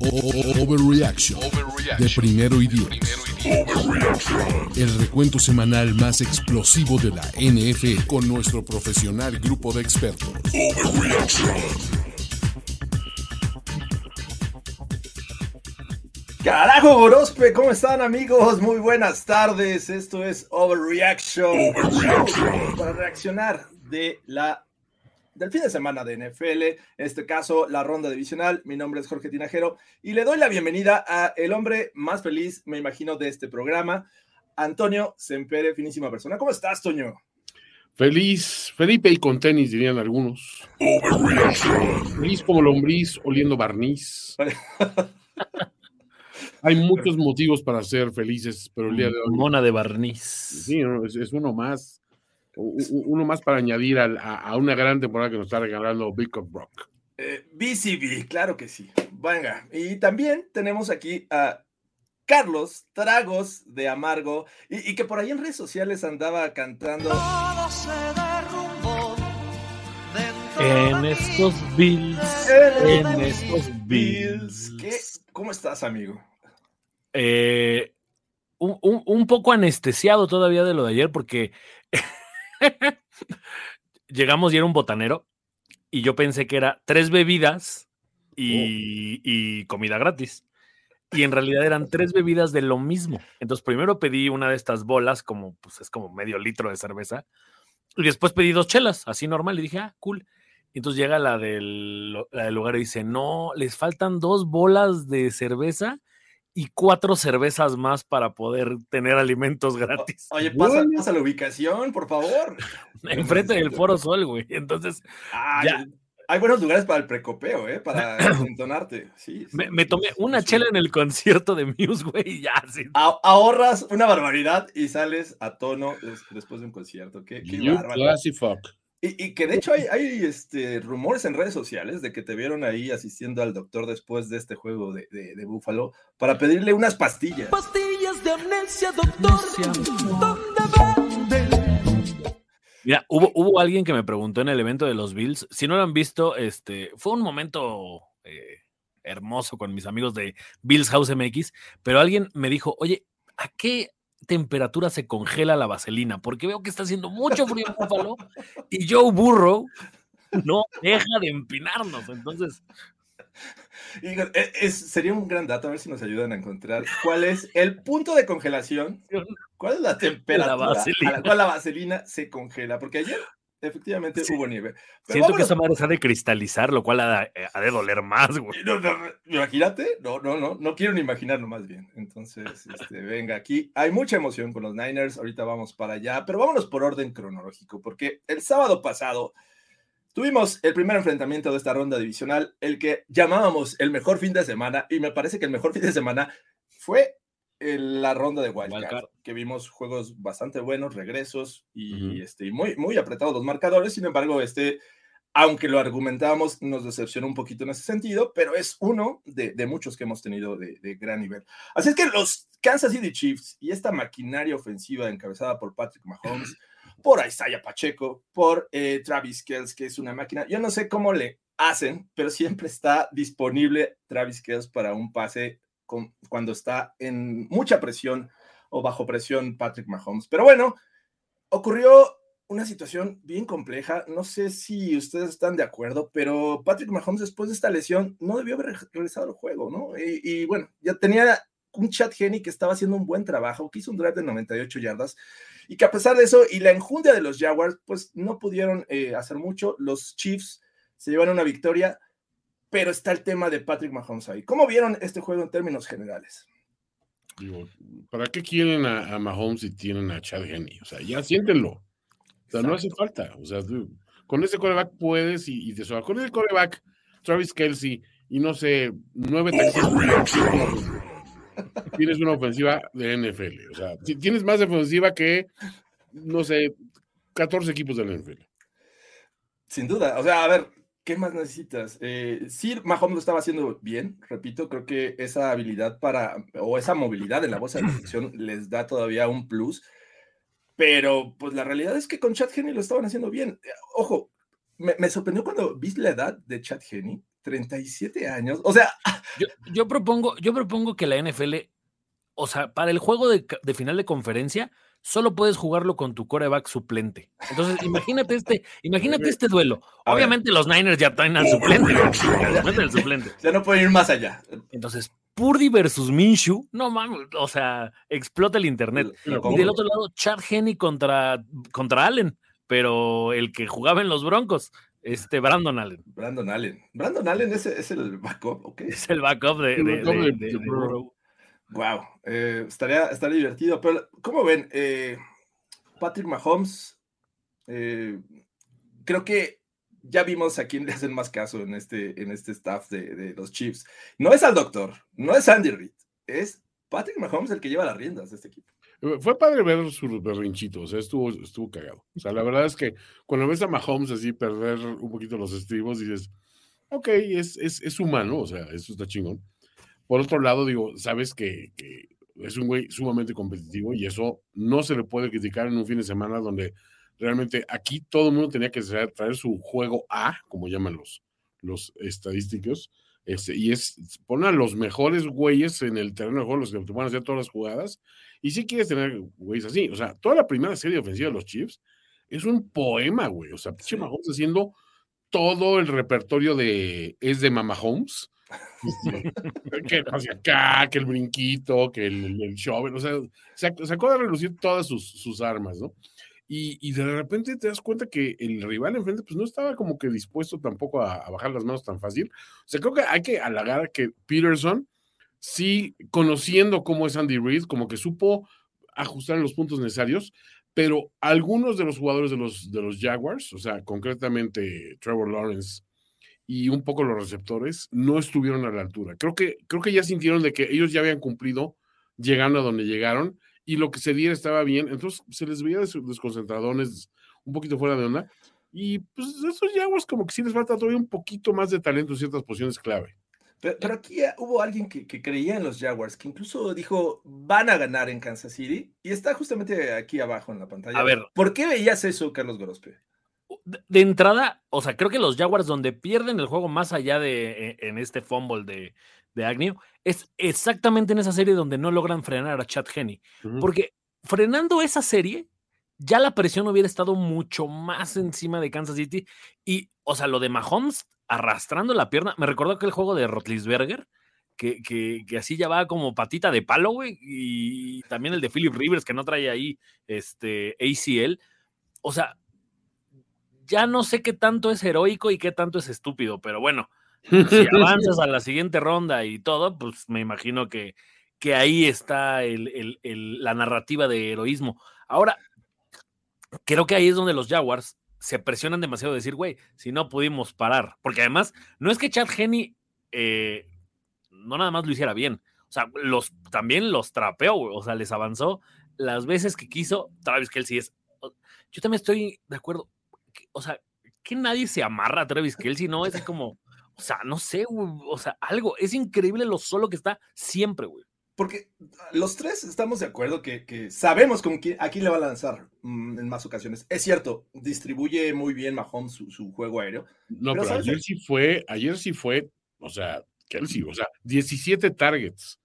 Overreaction de primero y diez. El recuento semanal más explosivo de la NFL con nuestro profesional grupo de expertos. Carajo, Gorospe, ¿cómo están amigos? Muy buenas tardes. Esto es Overreaction. Para reaccionar de la del fin de semana de NFL, en este caso la ronda divisional. Mi nombre es Jorge Tinajero y le doy la bienvenida a el hombre más feliz, me imagino, de este programa, Antonio Sempere, finísima persona. ¿Cómo estás, Toño? Feliz, Felipe y con tenis, dirían algunos. Feliz como lombriz, oliendo barniz. Hay muchos motivos para ser felices, pero el día de hoy Mona de barniz. sí, es, es uno más, uno más para añadir a, a una gran temporada que nos está regalando Big of Brock. Eh, BCB, claro que sí. Venga, y también tenemos aquí a Carlos Tragos de Amargo y, y que por ahí en redes sociales andaba cantando. En estos Bills. En En estos Bills. ¿Qué? ¿Cómo estás, amigo? Eh, un, un- un poco anestesiado todavía de lo de ayer porque llegamos y era un botanero y yo pensé que era tres bebidas y, y comida gratis. Y en realidad eran tres bebidas de lo mismo. Entonces primero pedí una de estas bolas, como pues es como medio litro de cerveza. Y después pedí dos chelas, así normal. Y dije, ah, cool. Y entonces llega la del, la del lugar y dice, no, les faltan dos bolas de cerveza y cuatro cervezas más para poder tener alimentos gratis. Oye, pasa, pasa la ubicación, por favor. Enfrente del Foro Sol, güey. Entonces Ay, Ya. Hay buenos lugares para el precopeo, ¿eh? Para entonarte. Sí, sí. me, me tomé una Sí. chela en el concierto de Muse, güey, y ya, sí. A- ahorras una barbaridad y sales a tono des- después de un concierto. Qué, qué You classy fuck. Y, y que de hecho hay, hay, este, rumores en redes sociales de que te vieron ahí asistiendo al doctor después de este juego de, de, de Búfalo para pedirle unas pastillas. Pastillas de amnesia, doctor. ¿Dónde venden? Mira, hubo, hubo alguien que me preguntó en el evento de los Bills, si no lo han visto, este, fue un momento eh, hermoso con mis amigos de Bills House MX, pero alguien me dijo, oye, ¿a qué temperatura se congela la vaselina? Porque veo que está haciendo mucho frío en Buffalo y Joe Burrow no deja de empinarnos. Entonces, Y e- es- sería un gran dato, a ver si nos ayudan a encontrar cuál es el punto de congelación, cuál es la temperatura vaselina. a la cual la vaselina se congela, porque ayer efectivamente Sí. hubo nieve. Pero siento que esa madre se ha de cristalizar, lo cual ha, de- ha de doler más, güey. No, no, imagínate, no, no, no, no quiero ni imaginarlo más bien. Entonces, este, venga, aquí hay mucha emoción con los Niners, ahorita vamos para allá, pero vámonos por orden cronológico, porque el sábado pasado tuvimos el primer enfrentamiento de esta ronda divisional, el que llamábamos el mejor fin de semana, y me parece que el mejor fin de semana fue la ronda de Wildcard, Wildcard. que vimos juegos bastante buenos, regresos y este, muy, muy apretados los marcadores, sin embargo, este aunque lo argumentábamos, nos decepcionó un poquito en ese sentido, pero es uno de, de muchos que hemos tenido de, de gran nivel. Así es que los Kansas City Chiefs y esta maquinaria ofensiva encabezada por Patrick Mahomes, por Isaiah Pacheco, por eh, Travis Kells, que es una máquina, yo no sé cómo le hacen, pero siempre está disponible Travis Kells para un pase con- cuando está en mucha presión o bajo presión Patrick Mahomes. Pero bueno, ocurrió una situación bien compleja. No sé si ustedes están de acuerdo, pero Patrick Mahomes después de esta lesión no debió haber regresado al juego, ¿no? Y, y bueno, ya tenía un chat Geni que estaba haciendo un buen trabajo, que hizo un drive de 98 yardas y que a pesar de eso y la enjundia de los Jaguars, pues no pudieron eh, hacer mucho. Los Chiefs se llevan una victoria, pero está el tema de Patrick Mahomes ahí. ¿Cómo vieron este juego en términos generales? Digo, ¿para qué quieren a, a Mahomes si tienen a Chad Henney? O sea, ya siéntenlo. O sea, no hace falta. O sea, tú- con ese coreback puedes y, y te sobra. Con ese coreback, Travis Kelsey y no sé, nueve tienes una ofensiva de NFL. O sea, ti- tienes más ofensiva que, no sé, 14 equipos de la NFL. Sin duda. O sea, a ver, ¿qué más necesitas? Eh, sí, Mahomes lo estaba haciendo bien, repito, creo que esa habilidad para, o esa movilidad en la bolsa de protección les da todavía un plus, pero pues la realidad es que con Chad Henney lo estaban haciendo bien. Eh, Ojo, me, me sorprendió cuando viste la edad de Chad Henney, 37 años, o sea, Yo, yo propongo, yo propongo que la NFL, o sea, para el juego de, de final de conferencia, solo puedes jugarlo con tu coreback suplente. Entonces, imagínate este, imagínate este duelo. A ver. Obviamente los Niners ya traen al suplente. al suplente. ya no pueden ir más allá. Entonces, Purdy versus Minshew, no mames, o sea, explota el internet. Lo Y del otro lado, Chad Henney contra, contra Allen, pero el que jugaba en los Broncos, este Brandon Allen. Brandon Allen. Brandon Allen es, es el backup, ¿ok? Es el backup de, de- de- de- Wow, eh, estaría, estaría divertido. Pero, ¿cómo ven? Eh, Patrick Mahomes, eh, creo que ya vimos a quién le hacen más caso en este, en este staff de, de los Chiefs. No es al doctor, no es Andy Reid, es Patrick Mahomes el que lleva las riendas de este equipo. Eh, Fue padre ver su berrinchito, o sea, estuvo, estuvo cagado. O sea, la verdad es que cuando ves a Mahomes así perder un poquito los estribos, dices, ok, es, es, es humano, o sea, eso está chingón. Por otro lado, digo, sabes que, que es un güey sumamente competitivo y eso no se le puede criticar en un fin de semana donde realmente aquí todo el mundo tenía que traer, su juego A, como llaman los, los estadísticos, este, y es poner a los mejores güeyes en el terreno de juego, los que te van a hacer todas las jugadas, y si quieres tener güeyes así, o sea, toda la primera serie ofensiva de los Chiefs es un poema, güey, o sea, pinche Mahomes haciendo todo el repertorio de es de Mama Holmes. que hacia acá, que el brinquito, que el, el, o sea, sac- sacó de relucir todas sus, sus armas, ¿no? Y, y, de repente te das cuenta que el rival enfrente pues no estaba como que dispuesto tampoco a, bajar las manos tan fácil. O sea, creo que hay que halagar que Peterson, sí, conociendo cómo es Andy Reid, como que supo ajustar los puntos necesarios, pero algunos de los jugadores de los, de los Jaguars, o sea, concretamente Trevor Lawrence y un poco los receptores, no estuvieron a la altura. Creo que, creo que ya sintieron de que ellos ya habían cumplido llegando a donde llegaron y lo que se diera estaba bien, entonces se les veía des desconcentradones, un poquito fuera de onda, y pues esos Jaguars como que sí les falta todavía un poquito más de talento en ciertas posiciones clave. Pero, pero aquí hubo alguien que, que, creía en los Jaguars, que incluso dijo, van a ganar en Kansas City, y está justamente aquí abajo en la pantalla. A ver. ¿Por qué veías eso, Carlos Gorospe? De, entrada, o sea, creo que los Jaguars donde pierden el juego más allá de en, en este fumble de, de Agnew, es exactamente en esa serie donde no logran frenar a Chad Henney. Uh -huh. Porque frenando esa serie, ya la presión hubiera estado mucho más encima de Kansas City. Y, o sea, lo de Mahomes arrastrando la pierna, me recordó aquel juego de Rotlisberger, que, que, que, así ya va como patita de palo, güey. Y también el de Philip Rivers, que no trae ahí este ACL. O sea, ya no sé qué tanto es heroico y qué tanto es estúpido, pero bueno, si avanzas a la siguiente ronda y todo, pues me imagino que, que ahí está el, el, el, la narrativa de heroísmo. Ahora, creo que ahí es donde los Jaguars se presionan demasiado de decir, güey, si no pudimos parar, porque además no es que Chad Henney eh, no nada más lo hiciera bien, o sea, los, también los trapeó, güey, o sea, les avanzó las veces que quiso, Travis Kelsey es, yo también estoy de acuerdo, o sea, que nadie se amarra a Travis Kelsey, ¿no? Es como, o sea, no sé, güey, o sea, algo, es increíble lo solo que está siempre, güey. Porque los tres estamos de acuerdo que, que sabemos con quién, a quién le va a lanzar mmm, en más ocasiones. Es cierto, distribuye muy bien Mahomes su, su juego aéreo. No, pero, pero ayer sí fue, ayer sí fue, o sea, Kelsey, o sea, 17 targets.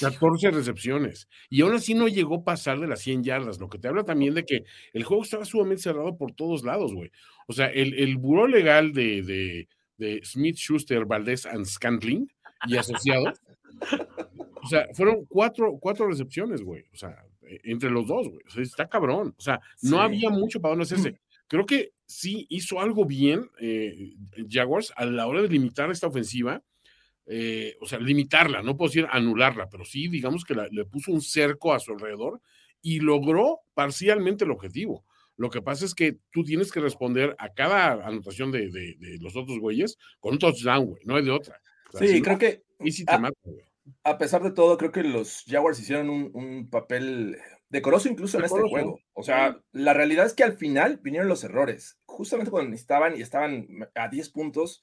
14 recepciones. Y aún así no llegó a pasar de las 100 yardas, lo que te habla también de que el juego estaba sumamente cerrado por todos lados, güey. O sea, el, el buró legal de, de, de, Smith, Schuster, Valdés and Scantling y asociados, o sea, fueron cuatro, cuatro recepciones, güey. O sea, entre los dos, güey. O sea, está cabrón. O sea, no sí. había mucho para dónde hacerse. Creo que sí hizo algo bien eh, Jaguars a la hora de limitar esta ofensiva. Eh, o sea, limitarla, no puedo decir anularla, pero sí, digamos que la, le puso un cerco a su alrededor y logró parcialmente el objetivo. Lo que pasa es que tú tienes que responder a cada anotación de, de, de los otros güeyes con un touchdown, güey, no hay de otra. O sea, Sí, si creo no, que Y si te Ah, mata, güey. a pesar de todo, creo que los Jaguars hicieron un, un papel decoroso incluso en este Decoroso. juego. O sea, la realidad es que al final vinieron los errores. Justamente cuando necesitaban y estaban a 10 puntos,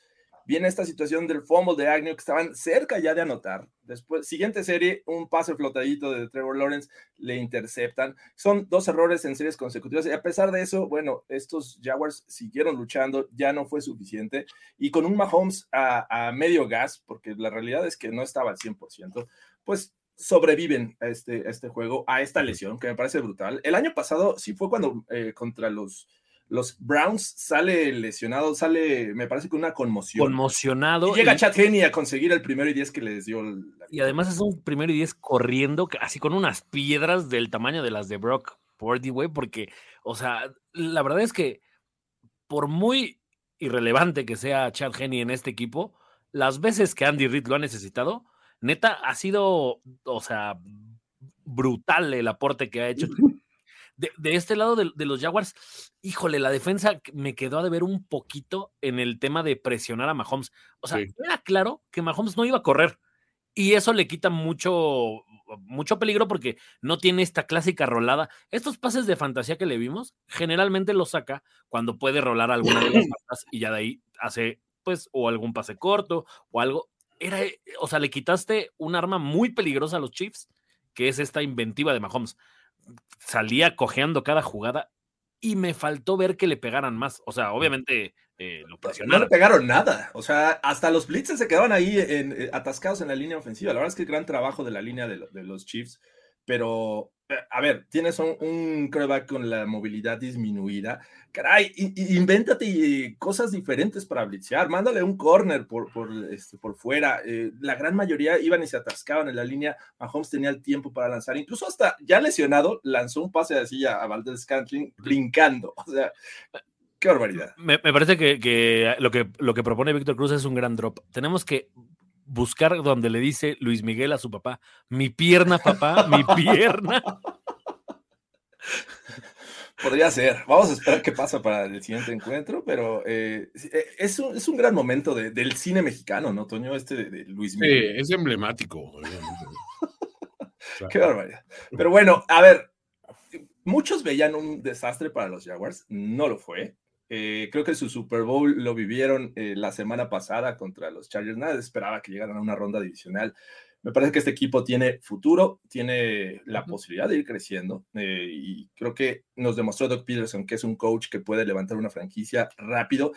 viene esta situación del fumble de Agnew que estaban cerca ya de anotar. Después, siguiente serie, un pase flotadito de Trevor Lawrence, le interceptan. Son dos errores en series consecutivas y a pesar de eso, bueno, estos Jaguars siguieron luchando, ya no fue suficiente. Y con un Mahomes a, a medio gas, porque la realidad es que no estaba al 100%, pues sobreviven a este, a este juego, a esta lesión, que me parece brutal. El año pasado sí fue cuando eh, contra los, los Browns sale lesionado, sale, me parece que una conmoción. Conmocionado. Y llega y- Chad Henney a conseguir el primero y 10 que les dio. la Y además es un primero y diez corriendo, así con unas piedras del tamaño de las de Brock Purdy, güey, porque, o sea, la verdad es que por muy irrelevante que sea Chad Henney en este equipo, las veces que Andy Reid lo ha necesitado, neta, ha sido, o sea, brutal el aporte que ha hecho. De, de este lado de, de los Jaguars, híjole, la defensa me quedó a deber un poquito en el tema de presionar a Mahomes. O sea, Sí. era claro que Mahomes no iba a correr. Y eso le quita mucho, mucho peligro porque no tiene esta clásica rolada. Estos pases de fantasía que le vimos, generalmente los saca cuando puede rolar alguna de las patas y ya de ahí hace, pues, o algún pase corto o algo. Era, eh, o sea, le quitaste un arma muy peligrosa a los Chiefs, que es esta inventiva de Mahomes. Salía cojeando cada jugada y me faltó ver que le pegaran más. O sea, obviamente eh, lo No le presionaron. pegaron nada. O sea, hasta los blitzes se quedaban ahí en- eh, atascados en la línea ofensiva. La verdad es que gran trabajo de la línea de, de los Chiefs. Pero, eh, a ver, tienes un, un quarterback con la movilidad disminuida. Caray, invéntate eh, cosas diferentes para blitzear. Mándale un corner por, por, este, por fuera. Eh, la gran mayoría iban y se atascaban en la línea. Mahomes tenía el tiempo para lanzar. Incluso hasta ya lesionado, lanzó un pase así a, a Valdez Scantling brincando. O sea, qué barbaridad. Me, me parece que, que lo que lo que propone Víctor Cruz es un gran drop. Tenemos que buscar donde le dice Luis Miguel a su papá, mi pierna, papá, mi pierna. Podría ser. Vamos a esperar qué pasa para el siguiente encuentro, pero eh, sí, eh, es, un, es un gran momento de- del cine mexicano, ¿no, Toño? Este de, de Luis Sí, Miguel. es emblemático, obviamente. Qué barbaridad. Pero bueno, a ver, muchos veían un desastre para los Jaguars, no lo fue. Eh, creo que su Super Bowl lo vivieron eh, la semana pasada contra los Chargers. Nadie esperaba que llegaran a una ronda divisional. Me parece que este equipo tiene futuro, tiene la posibilidad de ir creciendo eh, y creo que nos demostró Doc Peterson que es un coach que puede levantar una franquicia rápido.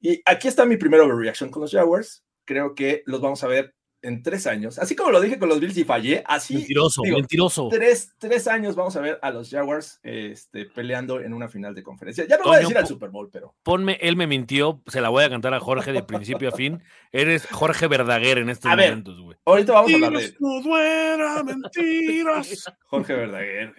Y aquí está mi primera overreaction con los Jaguars. Creo que los vamos a ver en tres años. Así como lo dije con los Bills y fallé, así Mentiroso, digo, mentiroso. tres, tres años vamos a ver a los Jaguars este, peleando en una final de conferencia. Ya no voy a decir al Super Bowl, pero Ponme, él me mintió, se la voy a cantar a Jorge de principio a fin. Eres Jorge Verdaguer en estos A ver. momentos, güey. ahorita vamos a hablar de duera, mentiras. Jorge Verdaguer.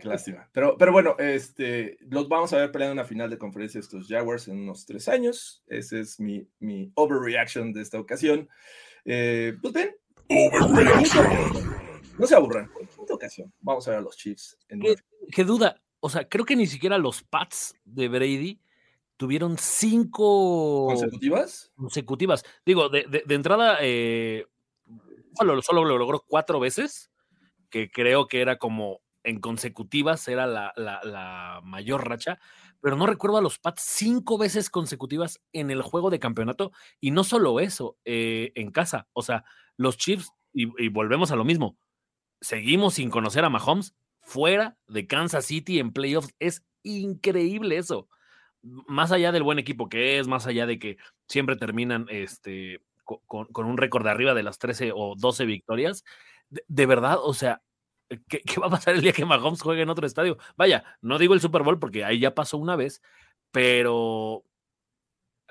Qué lástima. Pero, pero bueno, este, los vamos a ver peleando en una final de conferencia estos Jaguars en unos tres años. Ese es mi, mi overreaction de esta ocasión. Eh, pues ven, no se aburran. En esta ocasión vamos a ver a los Chiefs. En ¿Qué, qué duda? O sea, creo que ni siquiera los Pats de Brady tuvieron cinco consecutivas. consecutivas. Digo, de, de- de entrada, eh, solo, solo lo logró cuatro veces, que creo que era como en consecutivas, era la, la- mayor racha, pero no recuerdo a los Pats cinco veces consecutivas en el juego de campeonato, y no solo eso, eh, en casa, o sea, los Chiefs, y, volvemos a lo mismo, seguimos sin conocer a Mahomes fuera de Kansas City en playoffs, es increíble eso más allá del buen equipo que es, más allá de que siempre terminan este, co- con, con un récord de arriba de las 13 o 12 victorias, de, de verdad, o sea, ¿qué, qué va a pasar el día que Mahomes juegue en otro estadio? Vaya, no digo el Super Bowl porque ahí ya pasó una vez, pero...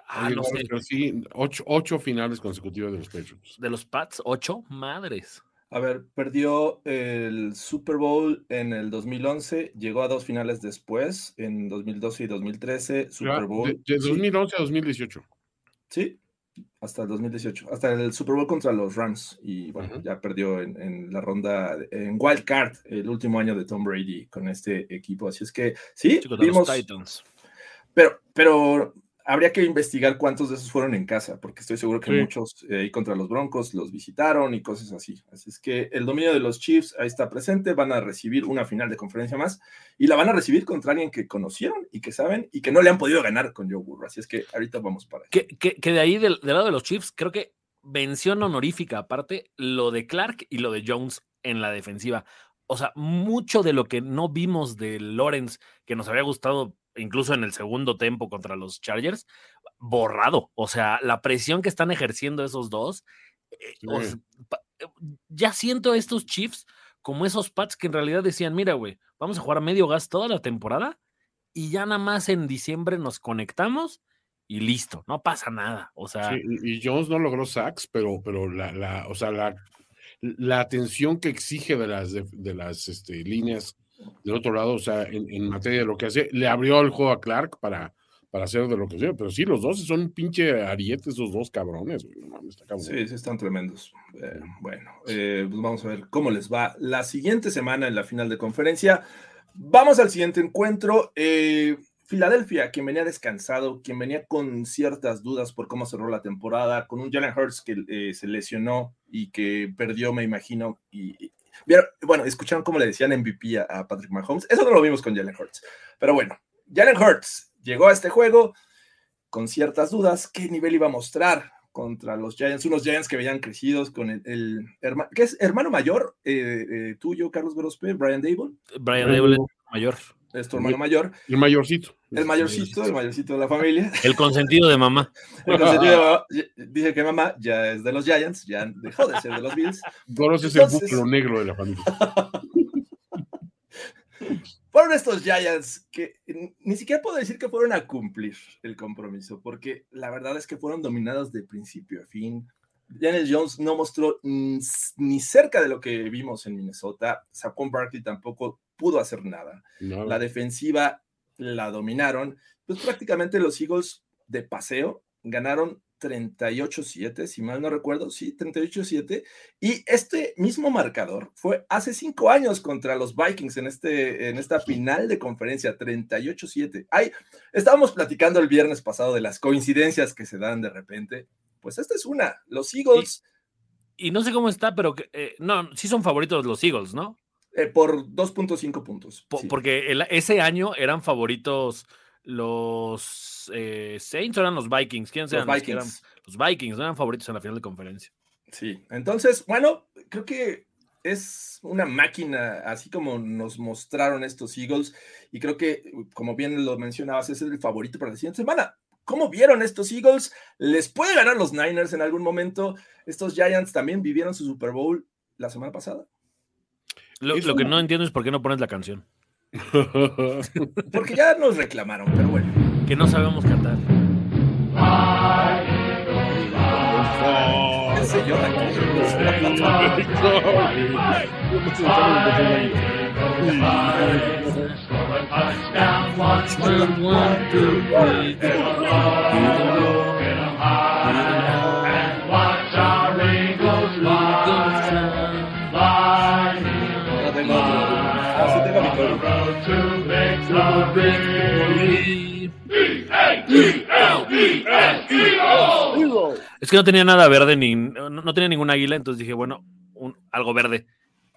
Ah, Oye, no sé, pero sí, ocho, ocho finales consecutivas de los Patriots. de los Pats, ocho madres. A ver, perdió el Super Bowl en el 2011, llegó a dos finales después, en 2012 y 2013, Super Ya, Bowl. De, de sí, 2011 a 2018. Sí, hasta el 2018, hasta el Super Bowl contra los Rams. Y bueno, ya perdió en, en la ronda, en Wild Card, el último año de Tom Brady con este equipo. Así es que sí, vimos, los Titans. pero, pero habría que investigar cuántos de esos fueron en casa, porque estoy seguro que Sí. muchos eh, ahí contra los Broncos los visitaron y cosas así. Así es que el dominio de los Chiefs ahí está presente, van a recibir una final de conferencia más y la van a recibir contra alguien que conocieron y que saben y que no le han podido ganar con Joe Burrow. Así es que ahorita vamos para allá. Que, que- que de ahí, del, del lado de los Chiefs, creo que mención honorífica aparte, lo de Clark y lo de Jones en la defensiva. O sea, mucho de lo que no vimos de Lawrence, que nos había gustado incluso en el segundo tiempo contra los Chargers, borrado. O sea, la presión que están ejerciendo esos dos. eh, Sí. pa- eh, ya siento a estos Chiefs como esos Pats que en realidad decían, mira, güey, vamos a jugar a medio gas toda la temporada y ya nada más en diciembre nos conectamos y listo, no pasa nada. O sea, Sí, y y Jones no logró sacks, pero, pero la, la, o sea, la, la atención que exige de las, de, de las este, líneas del otro lado, o sea, en, materia de lo que hace, le abrió el juego a Clark para, para hacer de lo que sea, pero sí, los dos son pinche ariete, esos dos cabrones. Sí, sí, están tremendos. Eh, bueno, eh, pues vamos a ver cómo les va la siguiente semana en la final de conferencia. Vamos al siguiente encuentro. Eh, Filadelfia, quien venía descansado, quien venía con ciertas dudas por cómo cerró la temporada, con un Jalen Hurts que eh, se lesionó y que perdió, me imagino. Y- ¿vieron? bueno, escucharon cómo le decían MVP a, a Patrick Mahomes. Eso no lo vimos con Jalen Hurts. Pero bueno, Jalen Hurts llegó a este juego con ciertas dudas. ¿Qué nivel iba a mostrar? contra los Giants, unos Giants que veían crecidos con el, el hermano, ¿qué es hermano mayor eh, eh, tuyo, Carlos Grospe, Brian Dable, Brian Dable es mayor. Es tu hermano mayor, El mayorcito. el mayorcito, el mayorcito de la familia. El consentido de mamá. El consentido de mamá, dice que mamá ya es de los Giants, ya dejó de ser de los Bills. Goros es el búfalo negro de la familia. Fueron estos Giants que ni siquiera puedo decir que fueron a cumplir el compromiso, porque la verdad es que fueron dominados de principio a fin. Daniel Jones no mostró ni cerca de lo que vimos en Minnesota. Saquon Barkley tampoco pudo hacer nada. No, La defensiva la dominaron. Pues prácticamente los Eagles de paseo ganaron 38-7, si mal no recuerdo, sí, 38-7. Y este mismo marcador fue hace cinco años contra los Vikings en, este, en esta final de conferencia, 38-7. Ay, estábamos platicando el viernes pasado de las coincidencias que se dan de repente. Pues esta es una. Los Eagles Y no sé cómo está, pero que, eh, no, sí son favoritos los Eagles, ¿no? Eh, por 2.5 puntos. Po- sí. Porque el- ese año eran favoritos los eh, Saints o eran los Vikings. ¿Quiénes Los eran? los que eran- Vikings. Los Vikings, no eran favoritos en la final de conferencia. Sí, entonces, bueno, creo que es una máquina, así como nos mostraron estos Eagles, y creo que, como bien lo mencionabas, es el favorito para la siguiente semana. ¿Cómo vieron estos Eagles? ¿Les puede ganar los Niners en algún momento? Estos Giants también vivieron su Super Bowl la semana pasada. Lo, que no entiendo es por qué no pones la canción. Porque ya nos reclamaron, pero bueno. Que no sabemos cantar. Es que no tenía nada verde ni no, no tenía ningún águila, entonces dije, bueno, un- algo verde.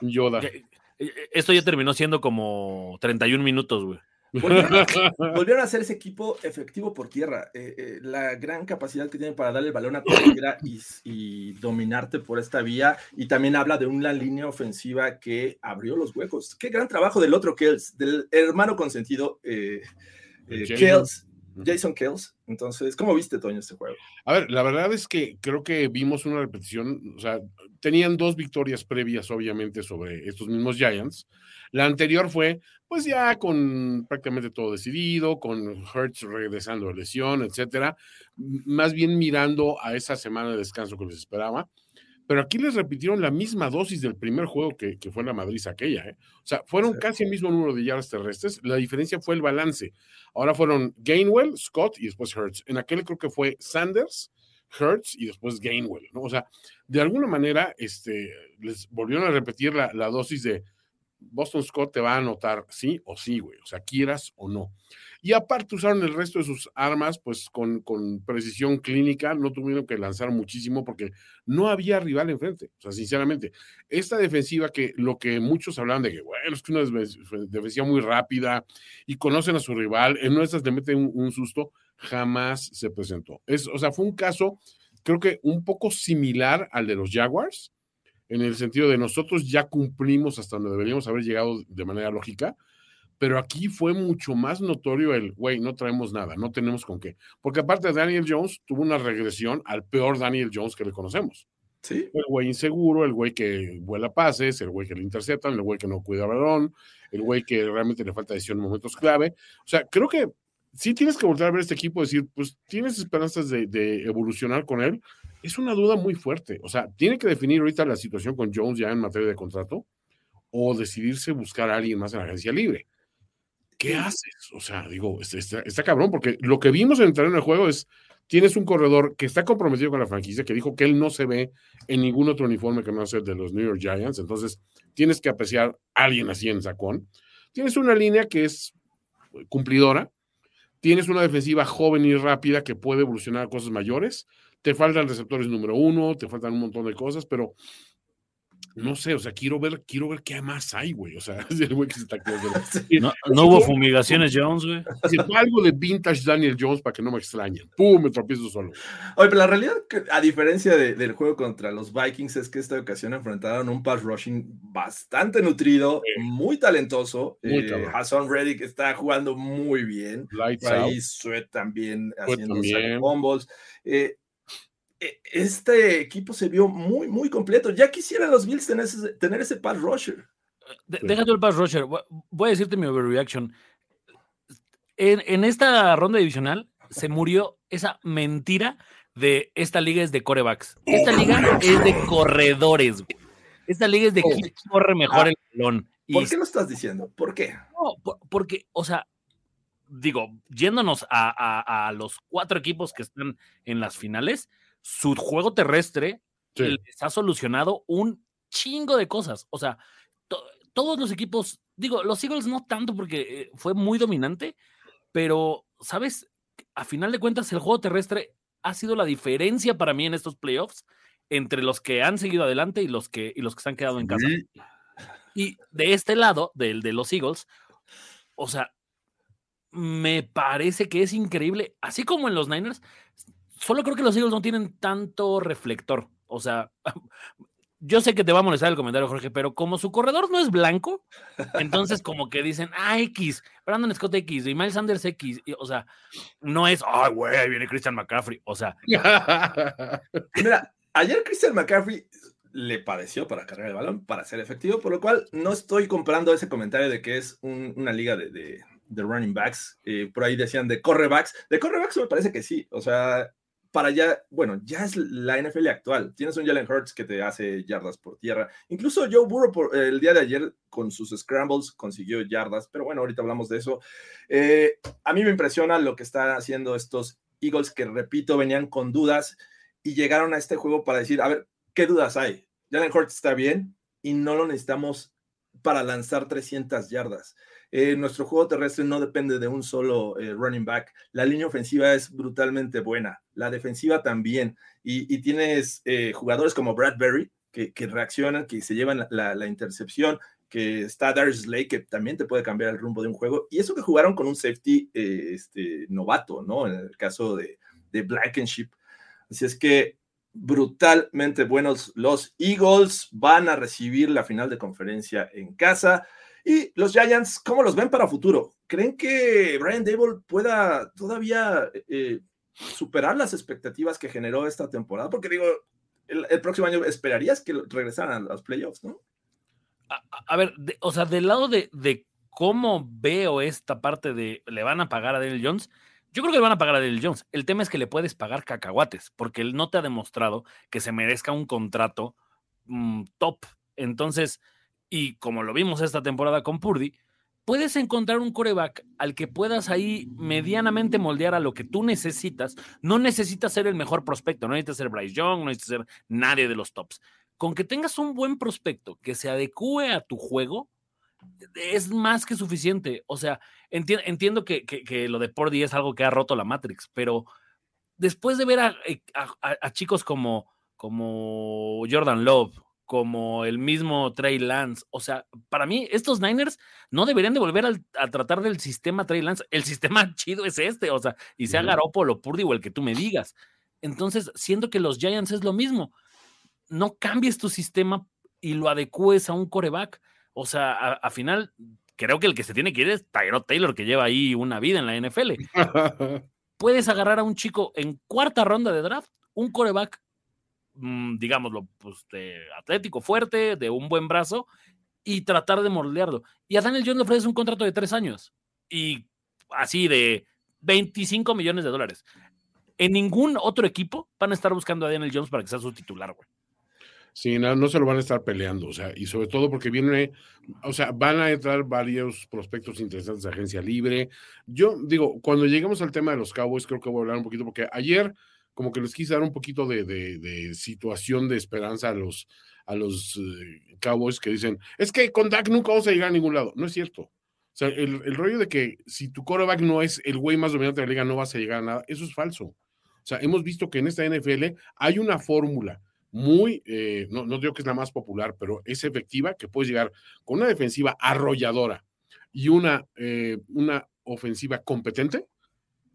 Yoda. Eh, Esto ya terminó siendo como 31 minutos, güey. Volvieron a, volvieron a ser ese equipo efectivo por tierra. Eh, eh, la gran capacidad que tienen para darle el balón a cualquiera y, y dominarte por esta vía. Y también habla de una línea ofensiva que abrió los huecos. Qué gran trabajo del otro Kells, del hermano consentido eh, eh, Jason. Kells, Jason Kells. Entonces, ¿cómo viste, Toño, este juego? A ver, la verdad es que creo que vimos una repetición, o sea, tenían dos victorias previas, obviamente, sobre estos mismos Giants. La anterior fue, pues ya con prácticamente todo decidido, con Hertz regresando de lesión, etcétera, más bien mirando a esa semana de descanso que les esperaba. Pero aquí les repitieron la misma dosis del primer juego que, que fue la Madrid aquella. ¿eh? O sea, fueron Sí. casi el mismo número de yardas terrestres. La diferencia fue el balance. Ahora fueron Gainwell, Scott y después Hertz. En aquel creo que fue Sanders, Hertz y después Gainwell, ¿no? O sea, de alguna manera este, les volvieron a repetir la, la dosis de Boston Scott te va a anotar sí o sí, güey, o sea, quieras o no. Y aparte usaron el resto de sus armas, pues con, con, precisión clínica, no tuvieron que lanzar muchísimo porque no había rival enfrente. O sea, sinceramente, esta defensiva que lo que muchos hablan de que, bueno, es que una defensiva muy rápida y conocen a su rival, en nuestras le meten un susto, jamás se presentó. Es, o sea, fue un caso, creo que un poco similar al de los Jaguars, en el sentido de nosotros ya cumplimos hasta donde deberíamos haber llegado de manera lógica, pero aquí fue mucho más notorio el, güey, no traemos nada, no tenemos con qué. Porque aparte Daniel Jones tuvo una regresión al peor Daniel Jones que le conocemos. Sí. El güey inseguro, el güey que vuela pases, el güey que le interceptan, el güey que no cuida balón, el güey que realmente le falta decisión en momentos clave. O sea, creo que sí tienes que volver a ver este equipo y decir, pues tienes esperanzas de, de, evolucionar con él. Es una duda muy fuerte. O sea, tiene que definir ahorita la situación con Jones ya en materia de contrato o decidirse buscar a alguien más en la agencia libre. ¿Qué haces? O sea, digo, está, está, cabrón, porque lo que vimos en el terreno de juego es, tienes un corredor que está comprometido con la franquicia, que dijo que él no se ve en ningún otro uniforme que no sea el de los New York Giants, entonces tienes que apreciar a alguien así en sacón. Tienes una línea que es cumplidora, tienes una defensiva joven y rápida que puede evolucionar a cosas mayores, te faltan receptores número uno, te faltan un montón de cosas, pero no sé, o sea, quiero ver, quiero ver qué más hay, güey. O sea, es el güey que se está quedando. No, no hubo fumigaciones Jones, güey. Algo de vintage Daniel Jones para que no me extrañen. ¡Pum! Me tropiezo solo. Oye, pero la realidad, a diferencia de, del juego contra los Vikings, es que esta ocasión enfrentaron un pass rushing bastante nutrido, sí. muy talentoso. Muy eh, Hassan Reddick está jugando muy bien. Ahí Sweat también haciendo combos. Eh, este equipo se vio muy, muy completo. Ya quisieran los Bills tener ese, tener ese pass rusher. De, sí. Déjate el pass rusher. Voy a decirte mi overreaction. En, en, esta ronda divisional se murió esa mentira de esta liga es de corebacks. Esta liga es de corredores. Esta liga es de quién corre mejor ah, el balón. ¿Por y, qué lo estás diciendo? ¿Por qué? No, por, porque, o sea, digo, yéndonos a, a, a los cuatro equipos que están en las finales, su juego terrestre sí. les ha solucionado un chingo de cosas. O sea, to todos los equipos, digo, los Eagles no tanto porque eh, fue muy dominante, pero, ¿sabes? A final de cuentas, el juego terrestre ha sido la diferencia para mí en estos playoffs entre los que han seguido adelante y los que, y los que se han quedado en casa. Sí. Y de este lado, del de los Eagles, o sea, me parece que es increíble, así como en los Niners, solo creo que los Eagles no tienen tanto reflector. O sea, yo sé que te va a molestar el comentario, Jorge, pero como su corredor no es blanco, entonces como que dicen, ah, X, Brandon Scott X y Miles Sanders X. Y, o sea, no es, ay, güey, viene Christian McCaffrey. O sea. Mira, ayer Christian McCaffrey le pareció para cargar el balón, para ser efectivo, por lo cual no estoy comprando ese comentario de que es un, una liga de, de, de running backs. Eh, por ahí decían de correbacks. De correbacks me parece que sí. O sea, para ya, bueno, ya es la NFL actual. Tienes un Jalen Hurts que te hace yardas por tierra. Incluso Joe Burrow por, eh, el día de ayer con sus scrambles consiguió yardas, pero bueno, ahorita hablamos de eso. Eh, a mí me impresiona lo que están haciendo estos Eagles que, repito, venían con dudas y llegaron a este juego para decir, a ver, ¿qué dudas hay? Jalen Hurts está bien y no lo necesitamos para lanzar 300 yardas. Eh, nuestro juego terrestre no depende de un solo eh, running back. La línea ofensiva es brutalmente buena, la defensiva también. Y, tienes eh, jugadores como Bradbury que, que, reaccionan, que se llevan la, intercepción, que está Darius Slay, que también te puede cambiar el rumbo de un juego. Y eso que jugaron con un safety eh, este, novato, ¿no? En el caso de, de Blankenship. Así es que brutalmente buenos los Eagles van a recibir la final de conferencia en casa. Y los Giants, ¿cómo los ven para futuro? ¿Creen que Brian Dable pueda todavía eh, superar las expectativas que generó esta temporada? Porque digo, el, próximo año esperarías que regresaran a los playoffs, ¿no? A, ver, de, o sea, del lado de, de, cómo veo esta parte de le van a pagar a Daniel Jones, yo creo que le van a pagar a Daniel Jones. El tema es que le puedes pagar cacahuates, porque él no te ha demostrado que se merezca un contrato mmm, top. Entonces, y como lo vimos esta temporada con Purdy, puedes encontrar un coreback al que puedas ahí medianamente moldear a lo que tú necesitas. No necesitas ser el mejor prospecto, no necesitas ser Bryce Young, no necesitas ser nadie de los tops. Con que tengas un buen prospecto que se adecue a tu juego, es más que suficiente. O sea, enti- entiendo que, que- lo de Pordy es algo que ha roto la Matrix, pero después de ver a, eh, chicos como Jordan Love, como el mismo Trey Lance, o sea, para mí estos Niners no deberían de volver al- a tratar del sistema Trey Lance. El sistema chido es este, o sea, y sea. Garoppolo, Purdy o el que tú me digas. Entonces, siento que los Giants es lo mismo. No cambies tu sistema y lo adecues a un coreback. O sea, a, a final, creo que el que se tiene que ir es Tyrod Taylor, que lleva ahí una vida en la NFL. Puedes agarrar a un chico en cuarta ronda de draft, un coreback, digámoslo, pues de atlético, fuerte, de un buen brazo, y tratar de moldearlo. Y a Daniel Jones le ofreces un contrato de tres años y así de 25 millones de dólares. En ningún otro equipo van a estar buscando a Daniel Jones para que sea su titular, güey. Sí, no, no se lo van a estar peleando, o sea, y sobre todo porque viene, o sea, van a entrar varios prospectos interesantes de agencia libre. Yo digo, cuando lleguemos al tema de los Cowboys, creo que voy a hablar un poquito, porque ayer como que les quise dar un poquito de, de- situación de esperanza a los, a los eh, Cowboys que dicen, es que con Dak nunca vamos a llegar a ningún lado. No es cierto. O sea, el, el rollo de que si tu quarterback no es el güey más dominante de la liga, no vas a llegar a nada, eso es falso. O sea, hemos visto que en esta NFL hay una fórmula muy, eh, no, no digo que es la más popular, pero es efectiva, que puedes llegar con una defensiva arrolladora y una, eh, una ofensiva competente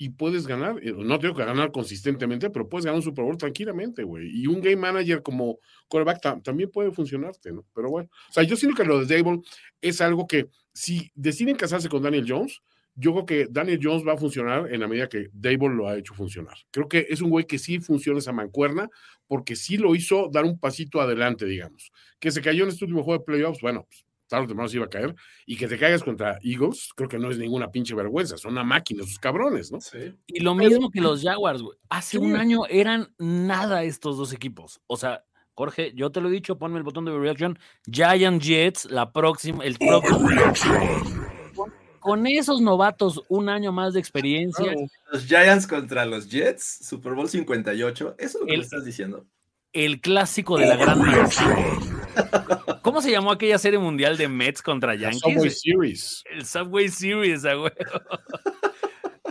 y puedes ganar, eh, no tengo que ganar consistentemente, pero puedes ganar un Super Bowl tranquilamente, güey. Y un game manager como quarterback tam- también puede funcionarte, ¿no? Pero bueno, o sea, yo siento que lo de Dable es algo que si deciden casarse con Daniel Jones, yo creo que Daniel Jones va a funcionar en la medida que Dable lo ha hecho funcionar. Creo que es un güey que sí funciona esa mancuerna, porque sí lo hizo dar un pasito adelante, digamos. Que se cayó en este último juego de playoffs, bueno, pues, tarde o temprano se iba a caer, y que te caigas contra Eagles, creo que no es ninguna pinche vergüenza, son una máquina, esos cabrones, ¿no? Sí. Y lo mismo que los Jaguars, güey. Hace Sí. un año eran nada estos dos equipos. O sea, Jorge, yo te lo he dicho, ponme el botón de reaction. Giant Jets, la próxima, el próximo. Con, con esos novatos, un año más de experiencia, Los Giants contra los Jets, Super Bowl 58. ¿Eso es lo que El- me estás diciendo? el clásico de la gran. ¿Cómo se llamó aquella serie mundial de Mets contra La Subway Yankees? Series, El Subway Series, a huevo.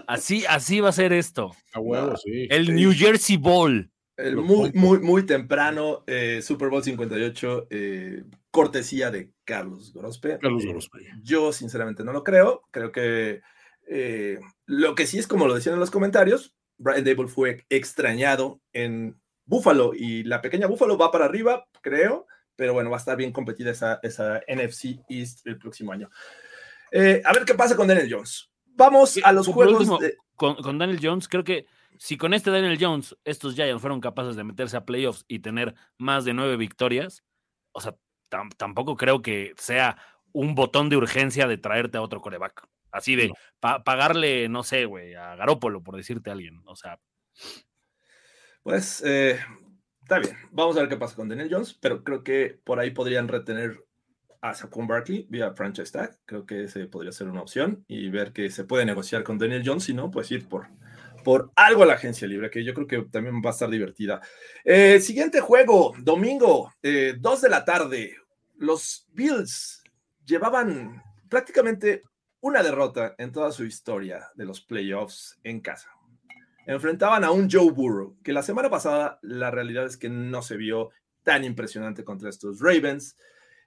Así, así va a ser esto. a huevo, sí. El New Jersey Bowl. El muy, muy, muy temprano eh, Super Bowl 58, eh, cortesía de Carlos Grospe. Carlos Eh, Grospe. Yo sinceramente no lo creo. Creo que eh, lo que sí es como lo decían en los comentarios, Brian Dable fue extrañado en Buffalo y la pequeña Buffalo va para arriba, creo, pero bueno, va a estar bien competida esa, esa NFC East el próximo año. Eh, a ver qué pasa con Daniel Jones. Vamos a los juegos. último, de- con, con Daniel Jones, creo que si con este Daniel Jones estos Giants fueron capaces de meterse a playoffs y tener más de nueve victorias, o sea, tam- tampoco creo que sea un botón de urgencia de traerte a otro coreback. Así de No. pa- pagarle, no sé, güey, a Garópolo, por decirte a alguien. O sea, Pues eh, está bien. Vamos a ver qué pasa con Daniel Jones, pero creo que por ahí podrían retener a Saquon Barkley vía franchise tag. Creo que ese podría ser una opción y ver que se puede negociar con Daniel Jones. Si no, pues ir por, por algo a la agencia libre, que yo creo que también va a estar divertida. Eh, siguiente juego, domingo, 2 de la tarde. Los Bills llevaban prácticamente una derrota en toda su historia de los playoffs en casa enfrentaban a un Joe Burrow, que la semana pasada la realidad es que no se vio tan impresionante contra estos Ravens.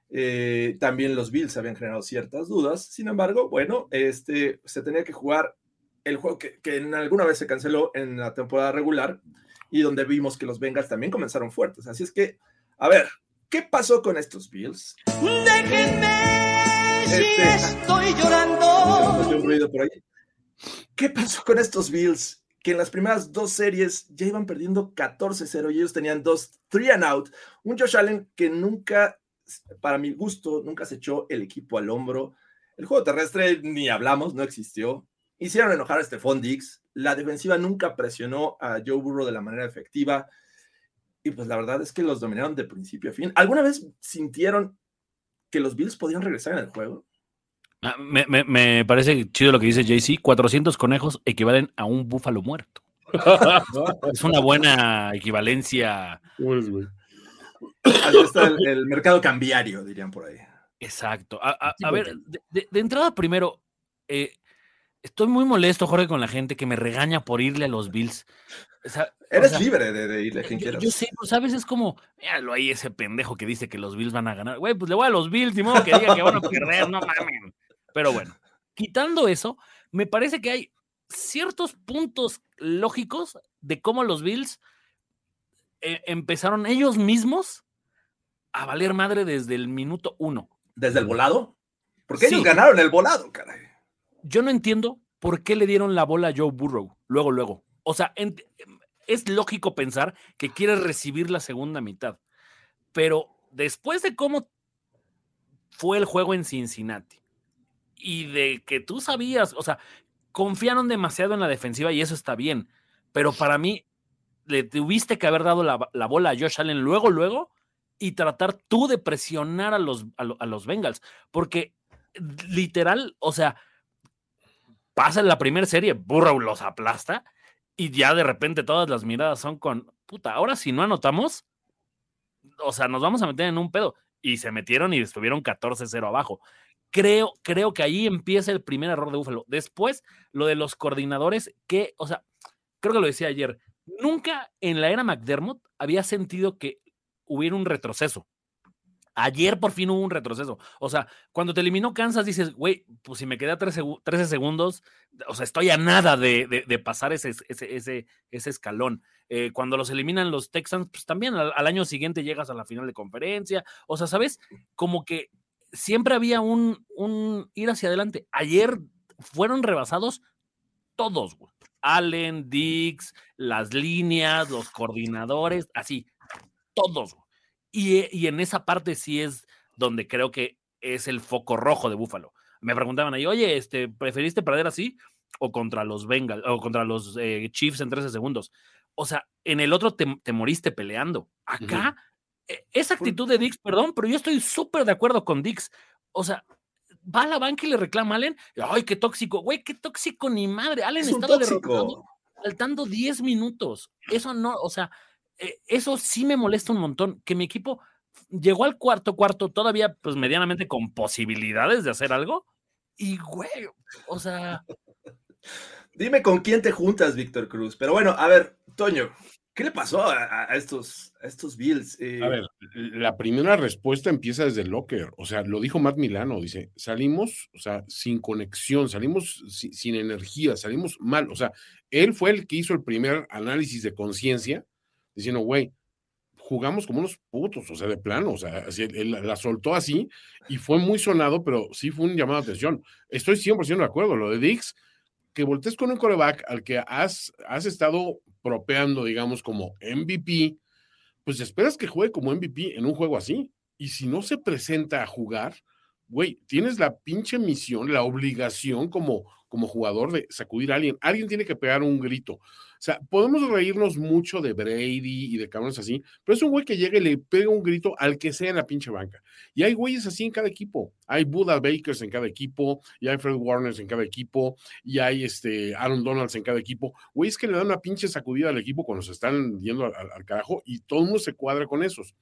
Eh, también los Bills habían generado ciertas dudas. Sin embargo, bueno, este, se tenía que jugar el juego que, que en alguna vez se canceló en la temporada regular y donde vimos que los Bengals también comenzaron fuertes. Así es que, a ver, ¿qué pasó con estos Bills? Déjenme si Este- estoy llorando. Por ahí. ¿Qué pasó con estos Bills? Que en las primeras dos series ya iban perdiendo 14-0 y ellos tenían dos three and out. Un Josh Allen que nunca, para mi gusto, nunca se echó el equipo al hombro. El juego terrestre ni hablamos, no existió. Hicieron enojar a Stephon Diggs. La defensiva nunca presionó a Joe Burrow de la manera efectiva. Y pues la verdad es que los dominaron de principio a fin. ¿Alguna vez sintieron que los Bills podían regresar en el juego? Ah, me, me- me parece chido lo que dice JC. 400 conejos equivalen a un búfalo muerto. Es una buena equivalencia. Así está el, el mercado cambiario, dirían por ahí. Exacto. A, a- a ver, de, entrada primero, eh, estoy muy molesto, Jorge, con la gente que me regaña por irle a los Bills. O sea, o Eres sea, libre de, de irle a quien yo, quieras. yo sé, pues sabes, es como, míralo ahí ese pendejo que dice que los Bills van a ganar. Güey, pues le voy a los Bills, ni modo que diga que van a perder, no mames. Pero bueno, quitando eso, me parece que hay ciertos puntos lógicos de cómo los Bills eh, empezaron ellos mismos a valer madre desde el minuto uno. ¿Desde el volado? Porque ellos ganaron el volado, caray. Yo no entiendo por qué le dieron la bola a Joe Burrow luego, luego. O sea, es lógico pensar que quiere recibir la segunda mitad, pero después de cómo fue el juego en Cincinnati y de que tú sabías, o sea, confiaron demasiado en la defensiva y eso está bien, pero para mí le tuviste que haber dado la, la bola a Josh Allen luego, luego y tratar tú de presionar a los, a, lo- a los Bengals, porque literal, o sea, pasa en la primera serie, Burrow los aplasta y ya de repente todas las miradas son con, puta, ahora si no anotamos, o sea, nos vamos a meter en un pedo. Y se metieron y estuvieron 14-0 abajo. Creo, creo que ahí empieza el primer error de Búfalo. Después, lo de los coordinadores, que, o sea, creo que lo decía ayer, nunca en la era McDermott había sentido que hubiera un retroceso. Ayer por fin hubo un retroceso. O sea, cuando te eliminó Kansas, dices, güey, pues si me queda 13, segu- 13 segundos, o sea, estoy a nada de, de- de pasar ese, ese, ese, ese escalón. Eh, cuando los eliminan los Texans, pues también al, al año siguiente llegas a la final de conferencia. O sea, ¿sabes? Como que siempre había un, un ir hacia adelante. Ayer fueron rebasados todos, güey. Allen, Dix, las líneas, los coordinadores, así, todos. güey. Y, eh, y en esa parte sí es donde creo que es el foco rojo de Búfalo. Me preguntaban ahí, oye, este, ¿preferiste perder así o contra los Bengals o contra los eh, Chiefs en 13 segundos? O sea, en el otro te, te moriste peleando. Acá, esa actitud de Dix, perdón, pero yo estoy súper de acuerdo con Dix. O sea, va a la banca y le reclama a Allen, ay, qué tóxico, güey, qué tóxico ni madre. Allen Es estaba derrotado faltando 10 minutos. Eso no, o sea, eh, eso sí me molesta un montón, que mi equipo llegó al cuarto cuarto todavía pues medianamente con posibilidades de hacer algo y güey, o sea, Dime con quién te juntas, Víctor Cruz. Pero bueno, a ver, Toño, ¿qué le pasó a, a- estos, a estos Bills? Eh, A ver, la primera respuesta empieza desde el locker. O sea, lo dijo Matt Milano. Dice, salimos, o sea, sin conexión, salimos si- sin energía, salimos mal. O sea, él fue el que hizo el primer análisis de conciencia, diciendo, güey, jugamos como unos putos, o sea, de plano, o sea, así, él la soltó así y fue muy sonado, pero sí fue un llamado de atención. Estoy 100% de acuerdo. Lo de Dix, que voltees con un coreback al que has, has estado propeando, digamos, como MVP, pues esperas que juegue como MVP en un juego así. Y si no se presenta a jugar, güey, tienes la pinche misión, la obligación como, como jugador de sacudir a alguien. Alguien tiene que pegar un grito. O sea, podemos reírnos mucho de Brady y de cabrones así, pero es un güey que llega y le pega un grito al que sea en la pinche banca. Y hay güeyes así en cada equipo. Hay Buda Bakers en cada equipo, y hay Fred Warners en cada equipo, y hay este Aaron Donalds en cada equipo. Güeyes que le dan una pinche sacudida al equipo cuando se están yendo al, al- al carajo y todo el mundo se cuadra con esos.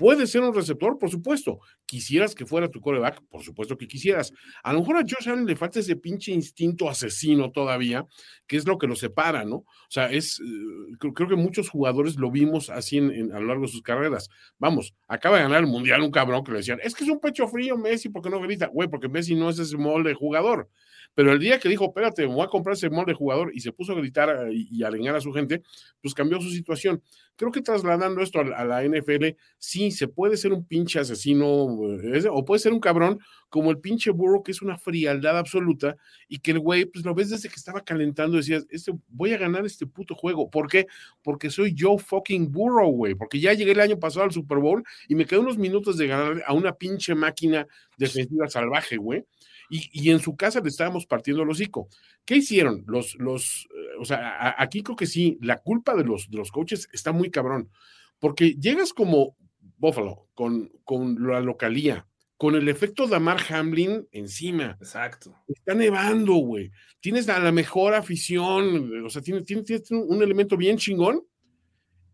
Puede ser un receptor, por supuesto. Quisieras que fuera tu coreback, por supuesto que quisieras. A lo mejor a Josh Allen le falta ese pinche instinto asesino todavía, que es lo que lo separa, ¿no? O sea, es, eh, creo, que muchos jugadores lo vimos así en- a lo largo de sus carreras. Vamos, acaba de ganar el mundial un cabrón que le decían, es que es un pecho frío Messi, ¿por qué no grita? Güey, porque Messi no es ese molde de jugador. Pero el día que dijo, espérate, voy a comprar ese molde de jugador y se puso a gritar eh, y, a a su gente, pues cambió su situación. Creo que trasladando esto a, la- NFL, sí, se puede ser un pinche asesino eh, o puede ser un cabrón como el pinche burro, que es una frialdad absoluta y que el güey, pues lo ves desde que estaba calentando, decías, este, voy a ganar este puto juego. ¿Por qué? Porque soy yo fucking burro, güey, porque ya llegué el año pasado al Super Bowl y me quedé unos minutos de ganar a una pinche máquina defensiva salvaje, güey. Y, y en su casa le estábamos partiendo el hocico. ¿Qué hicieron? Los, los, eh, o sea, a- aquí creo que sí, la culpa de los, de los coaches está muy cabrón, porque llegas como Buffalo, con, con la localía, con el efecto Damar Hamlin encima. Exacto. Está nevando, güey. Tienes a la mejor afición, o sea, tienes, tienes, tienes un, un elemento bien chingón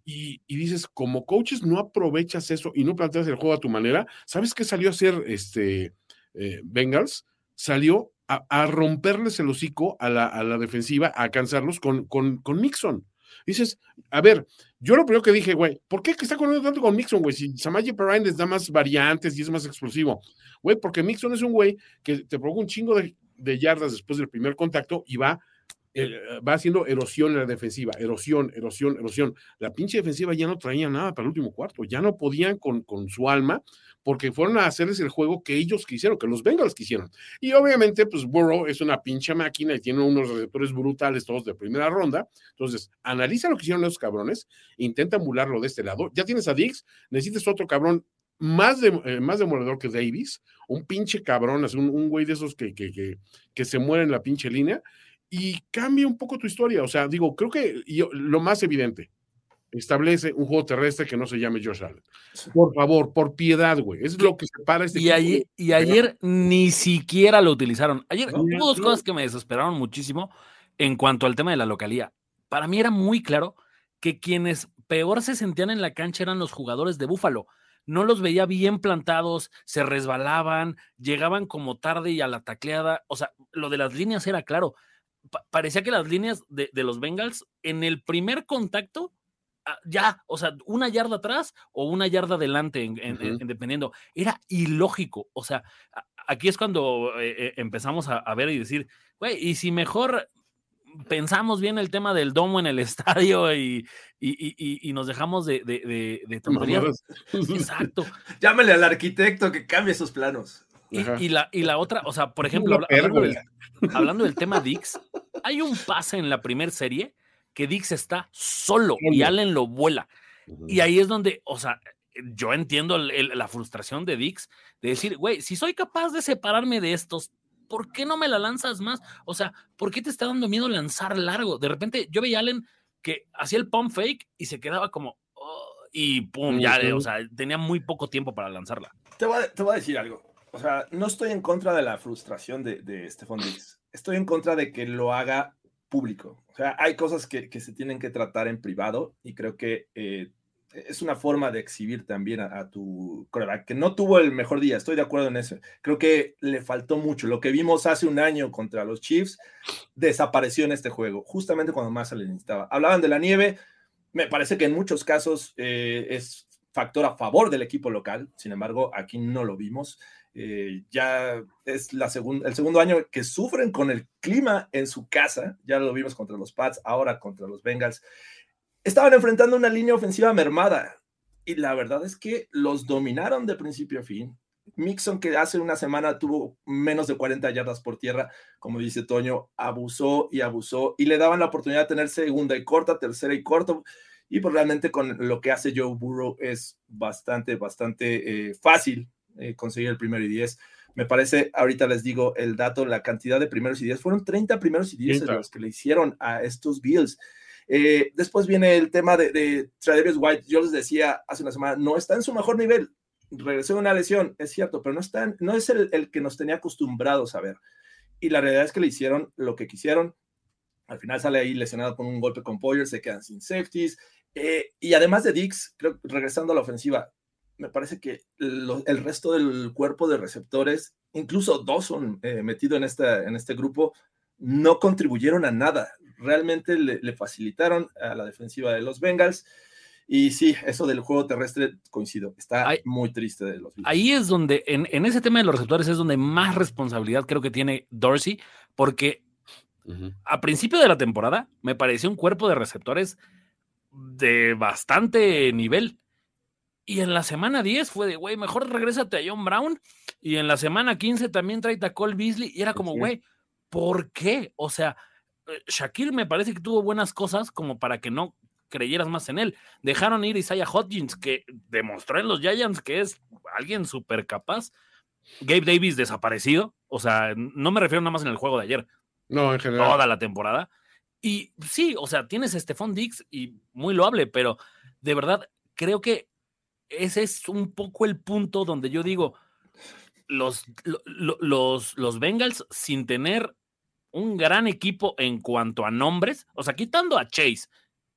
Y, y, dices, como coaches no aprovechas eso y no planteas el juego a tu manera. ¿Sabes qué salió a hacer este eh, Bengals? Salió a, romperles el hocico a la, a la defensiva, a cansarlos con, con, con Mixon. Dices, a ver, yo lo primero que dije, güey, ¿por qué está corriendo tanto con Mixon, güey? Si Samaje Perrine les da más variantes y es más explosivo. Güey, porque Mixon es un güey que te provoca un chingo de, de yardas después del primer contacto y va va haciendo erosión en la defensiva, erosión, erosión, erosión. La pinche defensiva ya no traía nada para el último cuarto, ya no podían con, con su alma porque fueron a hacerles el juego que ellos quisieron, que los Bengals quisieron. Y obviamente, pues Burrow es una pinche máquina y tiene unos receptores brutales todos de primera ronda. Entonces, analiza lo que hicieron esos cabrones, intenta emularlo de este lado. Ya tienes a Dix, necesitas otro cabrón más, de, eh, más demoledor que Davis, un pinche cabrón, un, un güey de esos que, que, que, que se muere en la pinche línea y cambia un poco tu historia. O sea, digo, creo que yo, lo más evidente, establece un juego terrestre que no se llame Josh Allen. Por favor, por piedad, güey. Es lo que separa este y ayer, y ayer ni siquiera lo utilizaron. Ayer no, hubo dos no. cosas que me desesperaron muchísimo en cuanto al tema de la localía. Para mí era muy claro que quienes peor se sentían en la cancha eran los jugadores de Búfalo. No los veía bien plantados, se resbalaban, llegaban como tarde y a la tacleada. O sea, lo de las líneas era claro parecía que las líneas de, de, los Bengals en el primer contacto, ah, ya, o sea, una yarda atrás o una yarda adelante, en, en, uh -huh. en, dependiendo. Era ilógico. O sea, aquí es cuando eh, empezamos a, a, ver y decir, güey, y si mejor pensamos bien el tema del domo en el estadio y, y, y, y nos dejamos de, de, de tonterías. Exacto. Llámele al arquitecto que cambie sus planos. Y, y, la, y la otra, o sea, por ejemplo, hablando del, hablando del tema Dix, hay un pase en la primera serie que Dix está solo y Allen lo vuela. Y ahí es donde, o sea, yo entiendo el, el, la frustración de Dix de decir, güey, si soy capaz de separarme de estos, ¿por qué no me la lanzas más? O sea, ¿por qué te está dando miedo lanzar largo? De repente yo veía a Allen que hacía el pump fake y se quedaba como, oh, y pum, ya, o sea, tenía muy poco tiempo para lanzarla. Te voy a, te voy a decir algo. O sea, no estoy en contra de la frustración de, de Stephon Diggs. Estoy en contra de que lo haga público. O sea, hay cosas que, que se tienen que tratar en privado y creo que eh, es una forma de exhibir también a, a tu coreback, que no tuvo el mejor día, estoy de acuerdo en eso. Creo que le faltó mucho. Lo que vimos hace un año contra los Chiefs desapareció en este juego, justamente cuando más se le necesitaba. Hablaban de la nieve, me parece que en muchos casos eh, es factor a favor del equipo local, sin embargo, aquí no lo vimos. Eh, ya es el segundo año que sufren con el clima en su casa, ya lo vimos contra los Pats, ahora contra los Bengals. Estaban enfrentando una línea ofensiva mermada y la verdad es que los dominaron de principio a fin. Mixon, que hace una semana tuvo menos de 40 yardas por tierra, como dice Toño, abusó y abusó y le daban la oportunidad de tener segunda y corta, tercera y corto. Y pues realmente con lo que hace Joe Burrow es bastante, bastante eh, fácil eh, conseguir el primero y 10. Me parece, ahorita les digo el dato, la cantidad de primeros y 10, fueron 30 primeros y 10 los que le hicieron a estos Bills. Eh, después viene el tema de, de Travis White, yo les decía hace una semana, no está en su mejor nivel, regresó de una lesión, es cierto, pero no, está, no es el, el que nos tenía acostumbrados a ver. Y la realidad es que le hicieron lo que quisieron, al final sale ahí lesionado con un golpe con Poyer, se quedan sin safeties. Eh, y además de Dix, creo, regresando a la ofensiva, me parece que lo, el resto del cuerpo de receptores, incluso Dawson eh, metido en, esta, en este grupo, no contribuyeron a nada. Realmente le, le, facilitaron a la defensiva de los Bengals. Y sí, eso del juego terrestre coincido. Está ahí, muy triste de los Bills. Ahí es donde, en, en, ese tema de los receptores, es donde más responsabilidad creo que tiene Dorsey, porque uh -huh. a principio de la temporada me pareció un cuerpo de receptores de bastante nivel y en la semana 10 fue de, güey, mejor regrésate a John Brown. Y en la semana 15 también trae a Cole Beasley. Y era como, güey, ¿por qué? O sea, eh, Shakir me parece que tuvo buenas cosas como para que no creyeras más en él. Dejaron ir Isaiah Hodgins, que demostró en los Giants que es alguien súper capaz. Gabe Davis desaparecido. O sea, no me refiero nada más en el juego de ayer. No, en general. Toda la temporada. Y sí, o sea, tienes a Stephon Dix y muy loable, pero de verdad creo que ese es un poco el punto donde yo digo, los, los, los Bengals sin tener un gran equipo en cuanto a nombres, o sea, quitando a Chase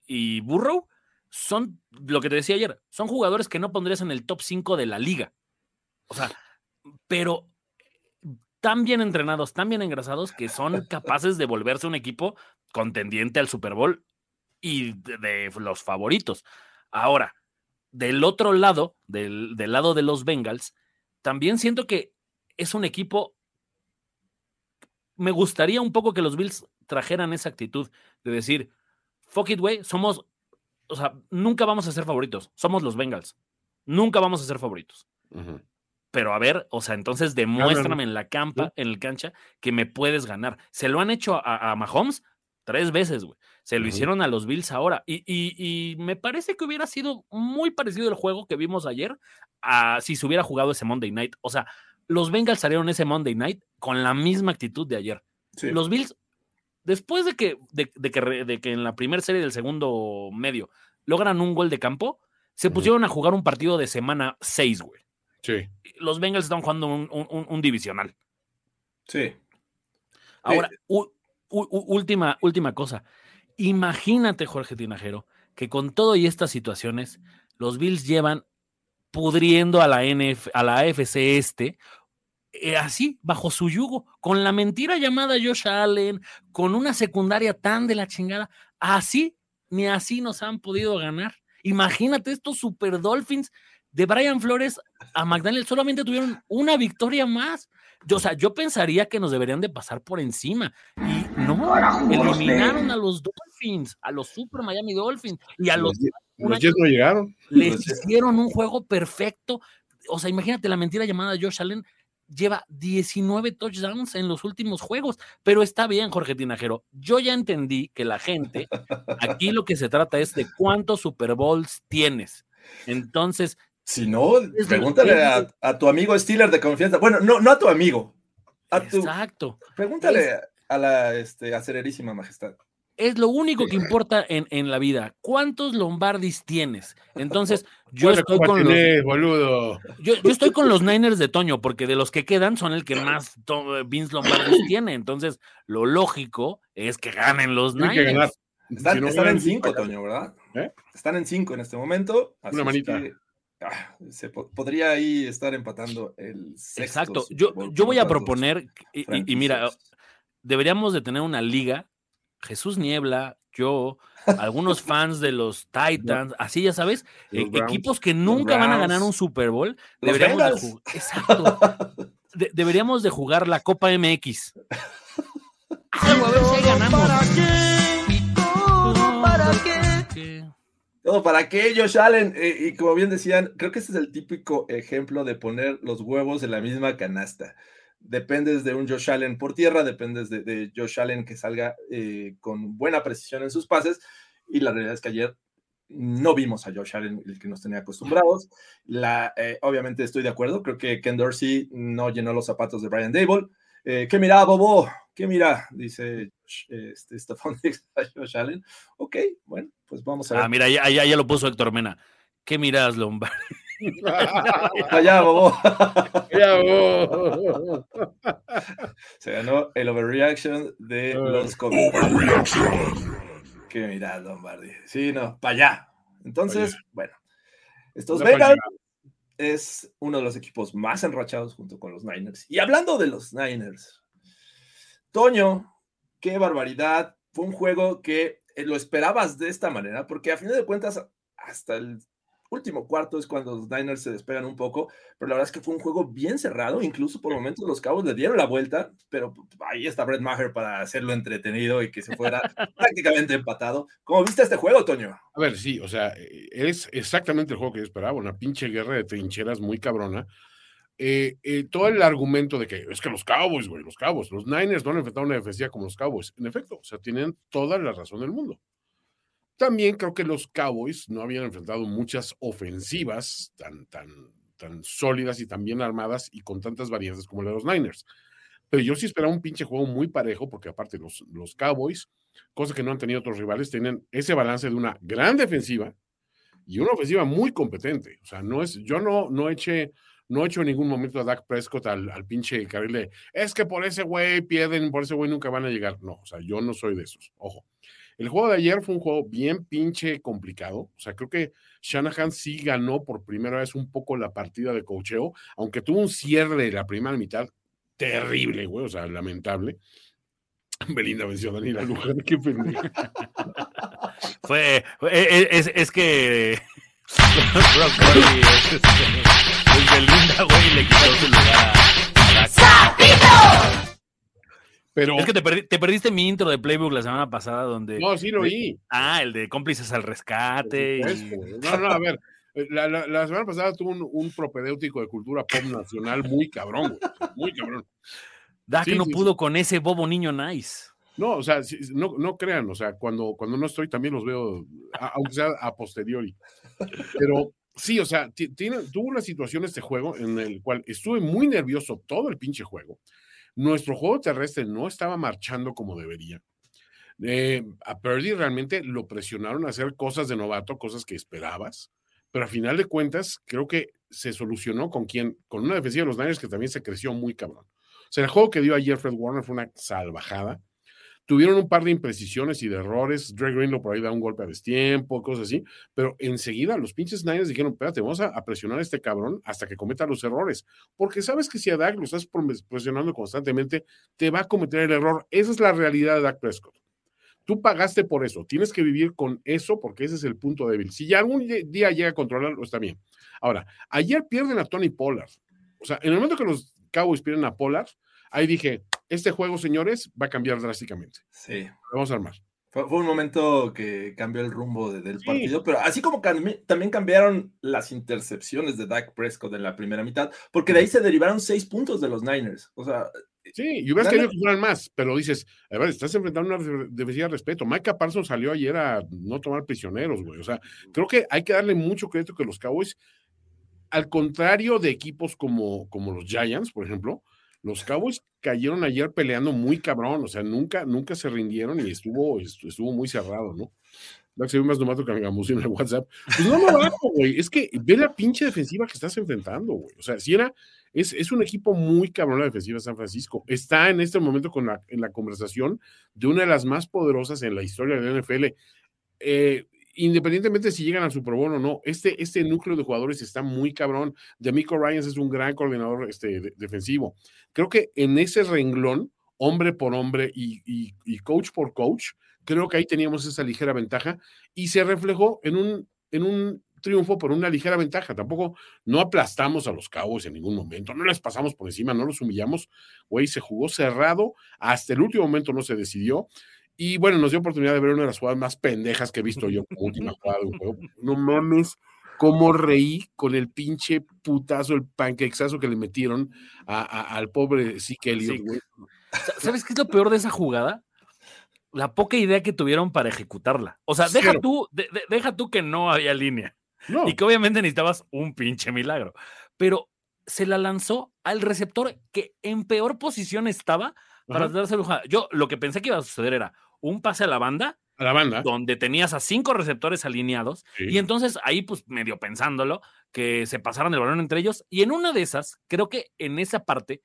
y Burrow, son lo que te decía ayer, son jugadores que no pondrías en el top 5 de la liga. O sea, pero tan bien entrenados, tan bien engrasados que son capaces de volverse un equipo contendiente al Super Bowl y de, de los favoritos. Ahora, del otro lado, del, del lado de los Bengals, también siento que es un equipo. Me gustaría un poco que los Bills trajeran esa actitud de decir, fuck it, güey, somos, o sea, nunca vamos a ser favoritos, somos los Bengals, nunca vamos a ser favoritos. Pero a ver, o sea, entonces demuéstrame en la campa, en el cancha, que me puedes ganar. Se lo han hecho a, a Mahomes tres veces, güey. Se lo hicieron a los Bills ahora. Y, y- y me parece que hubiera sido muy parecido el juego que vimos ayer a si se hubiera jugado ese Monday Night. O sea, los Bengals salieron ese Monday Night con la misma actitud de ayer. Sí. Los Bills, después de que, de, de que, de que en la primera serie del segundo medio logran un gol de campo, se pusieron a jugar un partido de semana 6, güey. Sí. Los Bengals están jugando un, un- un- divisional. Sí. Ahora, u- u- última, última cosa. Imagínate, Jorge Tinajero, que con todo y estas situaciones, los Bills llevan pudriendo a la, NF, a la AFC este, eh, así, bajo su yugo, con la mentira llamada Josh Allen, con una secundaria tan de la chingada, así, ni así nos han podido ganar. Imagínate estos Super Dolphins de Brian Flores a McDaniel, solamente tuvieron una victoria más. Yo, o sea, yo pensaría que nos deberían de pasar por encima. Y no, eliminaron a los Dolphins, a los Super Miami Dolphins y a los Los, los Jets no llegaron. les Los hicieron un juego perfecto. O sea, imagínate la mentira llamada Josh Allen. Lleva 19 touchdowns en los últimos juegos, pero está bien, Jorge Tinajero. Yo ya entendí que la gente, aquí lo que se trata es de cuántos Super Bowls tienes. Entonces, Si no, Es pregúntale a, a tu amigo Steeler de confianza. Bueno, no, no a tu amigo. A tu, exacto. pregúntale a la este, acererísima majestad. Es lo único que importa en, en la vida. ¿Cuántos Lombardis tienes? Entonces, yo Bueno, estoy ¿cómo con los, boludo? yo, yo estoy con los Niners de Toño, porque de los que quedan son el que más to- Vince Lombardis tiene. Entonces, lo lógico es que ganen los Tienen que ganar. Niners. Están, Si no están ganan, en cinco. Toño, ¿verdad? ¿Eh? Están en cinco en este momento. así Una es manita. que, ah, se po- podría ahí estar empatando el sexto Exacto. Yo, yo voy a proponer, y- mira, deberíamos de tener una liga, Jesús Niebla, yo, algunos fans de los Titans, así ya sabes, e- Browns. equipos que nunca van a ganar un Super Bowl, deberíamos de exacto, De- deberíamos de jugar la Copa MX. Algo, a ver si ganamos. ¿Para qué? ¿Y todo para qué? Todo para qué, Josh Allen. Eh, y como bien decían, creo que este es el típico ejemplo de poner los huevos en la misma canasta. Dependes de un Josh Allen por tierra, dependes de, de Josh Allen que salga eh, con buena precisión en sus pases. Y la realidad es que ayer no vimos a Josh Allen, el que nos tenía acostumbrados. La, eh, obviamente estoy de acuerdo, creo que Ken Dorsey no llenó los zapatos de Brian Dable. Eh, ¿Qué mira, Bobo? ¿Qué mira? Dice este, Stephon Diggs a Josh Allen. Ok, bueno, pues vamos a ver. Ah, mira, ya, ya, ya lo puso Héctor Mena. ¿Qué miras, Lombardi? Allá, Bobo. Ya, oh. Se ganó el overreaction de Ah. los COVID. Qué mirada, Lombardi. Sí, no, para allá. Entonces, bueno, estos pachanga. es uno de los equipos más enrachados junto con los Niners. Y hablando de los Niners, Toño, qué barbaridad. Fue un juego que lo esperabas de esta manera, porque a fin de cuentas, hasta el último cuarto es cuando los Niners se despegan un poco, pero la verdad es que fue un juego bien cerrado, incluso por momentos los Cabos le dieron la vuelta, pero ahí está Brett Maher para hacerlo entretenido y que se fuera prácticamente empatado. ¿Cómo viste este juego, Toño? A ver, sí, o sea, eh, es exactamente el juego que yo esperaba, una pinche guerra de trincheras muy cabrona. Eh, eh, todo el argumento de que es que los Cowboys, güey, los Cowboys, los Niners no han enfrentado una defensiva como los Cowboys. En efecto, o sea, tienen toda la razón del mundo. También creo que los Cowboys no habían enfrentado muchas ofensivas tan, tan, tan sólidas y tan bien armadas y con tantas variantes como la de los Niners. Pero yo sí esperaba un pinche juego muy parejo, porque aparte los, los Cowboys, cosa que no han tenido otros rivales, tienen ese balance de una gran defensiva y una ofensiva muy competente. O sea, no es, yo no, no eché no he hecho en ningún momento a Dak Prescott al, al pinche carril de, es que por ese güey pierden, por ese güey nunca van a llegar. No, o sea, yo no soy de esos, ojo. El juego de ayer fue un juego bien pinche complicado. O sea, creo que Shanahan sí ganó por primera vez un poco la partida de cocheo, aunque tuvo un cierre de la primera mitad terrible, güey, o sea, lamentable. Belinda venció a Daniela Luján, qué pendejo. Fue, fue- es, es que Belinda, güey, le quitó su lugar a, a Dak. Pero, Es que te, perdi- te perdiste mi intro de Playbook la semana pasada donde... no, sí lo oí. Ah, el de cómplices al rescate. Y-. No, no, a ver. eh, La, la- la semana pasada tuvo un, un propedéutico de cultura pop nacional muy cabrón, güey. Muy cabrón. Dak Sí, no sí, pudo con ese bobo niño nice. No, o sea, no, no crean, o sea, cuando, cuando no estoy también los veo, aunque sea a posteriori. Pero sí, o sea, tuvo una situación este juego en el cual estuve muy nervioso todo el pinche juego. Nuestro juego terrestre no estaba marchando como debería. Eh, a Purdy realmente lo presionaron a hacer cosas de novato, cosas que esperabas, pero a final de cuentas creo que se solucionó con quien, con una defensiva de los Niners que también se creció muy cabrón. O sea, el juego que dio ayer Fred Warner fue una salvajada. Tuvieron un par de imprecisiones y de errores. Dre Greenlow por ahí da un golpe a destiempo, cosas así. Pero enseguida los pinches Niners dijeron: Espérate, vamos a, presionar a este cabrón hasta que cometa los errores. Porque sabes que si a Dak lo estás presionando constantemente, te va a cometer el error. Esa es la realidad de Dak Prescott. Tú pagaste por eso. Tienes que vivir con eso porque ese es el punto débil. Si ya algún día llega a controlarlo, está bien. Ahora, ayer pierden a Tony Pollard. O sea, en el momento que los Cowboys pierden a Pollard, ahí dije, este juego, señores, va a cambiar drásticamente. Sí. Lo vamos a armar. Fue, fue un momento que cambió el rumbo de- del Sí. partido, pero así como cambi- también cambiaron las intercepciones de Dak Prescott en la primera mitad, porque de ahí se derivaron seis puntos de los Niners. O sea, Sí, y hubieras querido que fueran más, pero dices, a ver, estás enfrentando una de- defensiva de respeto. Micah Parsons salió ayer a no tomar prisioneros, güey. O sea, creo que hay que darle mucho crédito que los Cowboys, al contrario de equipos como, como los Giants, por ejemplo, los Cowboys cayeron ayer peleando muy cabrón, o sea, nunca, nunca se rindieron y estuvo, estuvo muy cerrado, ¿no? Que se ve más nomato que en el WhatsApp. Pues no lo hago, güey. Es que ve la pinche defensiva que estás enfrentando, güey. O sea, si era, es, es un equipo muy cabrón la defensiva de San Francisco. Está en este momento con la, en la conversación de una de las más poderosas en la historia de la NFL. Eh, independientemente si llegan al Super Bowl o no, este, este núcleo de jugadores está muy cabrón. Demico Ryans es un gran coordinador este, de- defensivo. Creo que en ese renglón, hombre por hombre y coach por coach, creo que ahí teníamos esa ligera ventaja y se reflejó en un, en un triunfo por una ligera ventaja. Tampoco no aplastamos a los Cowboys en ningún momento, no les pasamos por encima, no los humillamos. Güey, se jugó cerrado, hasta el último momento no se decidió. Y bueno, nos dio oportunidad de ver una de las jugadas más pendejas que he visto yo como última jugada de un juego. No mames, cómo reí con el pinche putazo, el panquexazo que le metieron a- a- al pobre Zeke Elliott, güey. Sa- ¿Sabes qué es lo peor de esa jugada? La poca idea que tuvieron para ejecutarla. O sea, deja tú, de- de- deja tú que no había línea No, y que obviamente necesitabas un pinche milagro. Pero se la lanzó al receptor que en peor posición estaba para darse. Yo lo que pensé que iba a suceder era un pase a la banda a la banda. donde tenías a cinco receptores alineados Sí. y entonces ahí pues medio pensándolo que se pasaran el balón entre ellos y en una de esas creo que en esa parte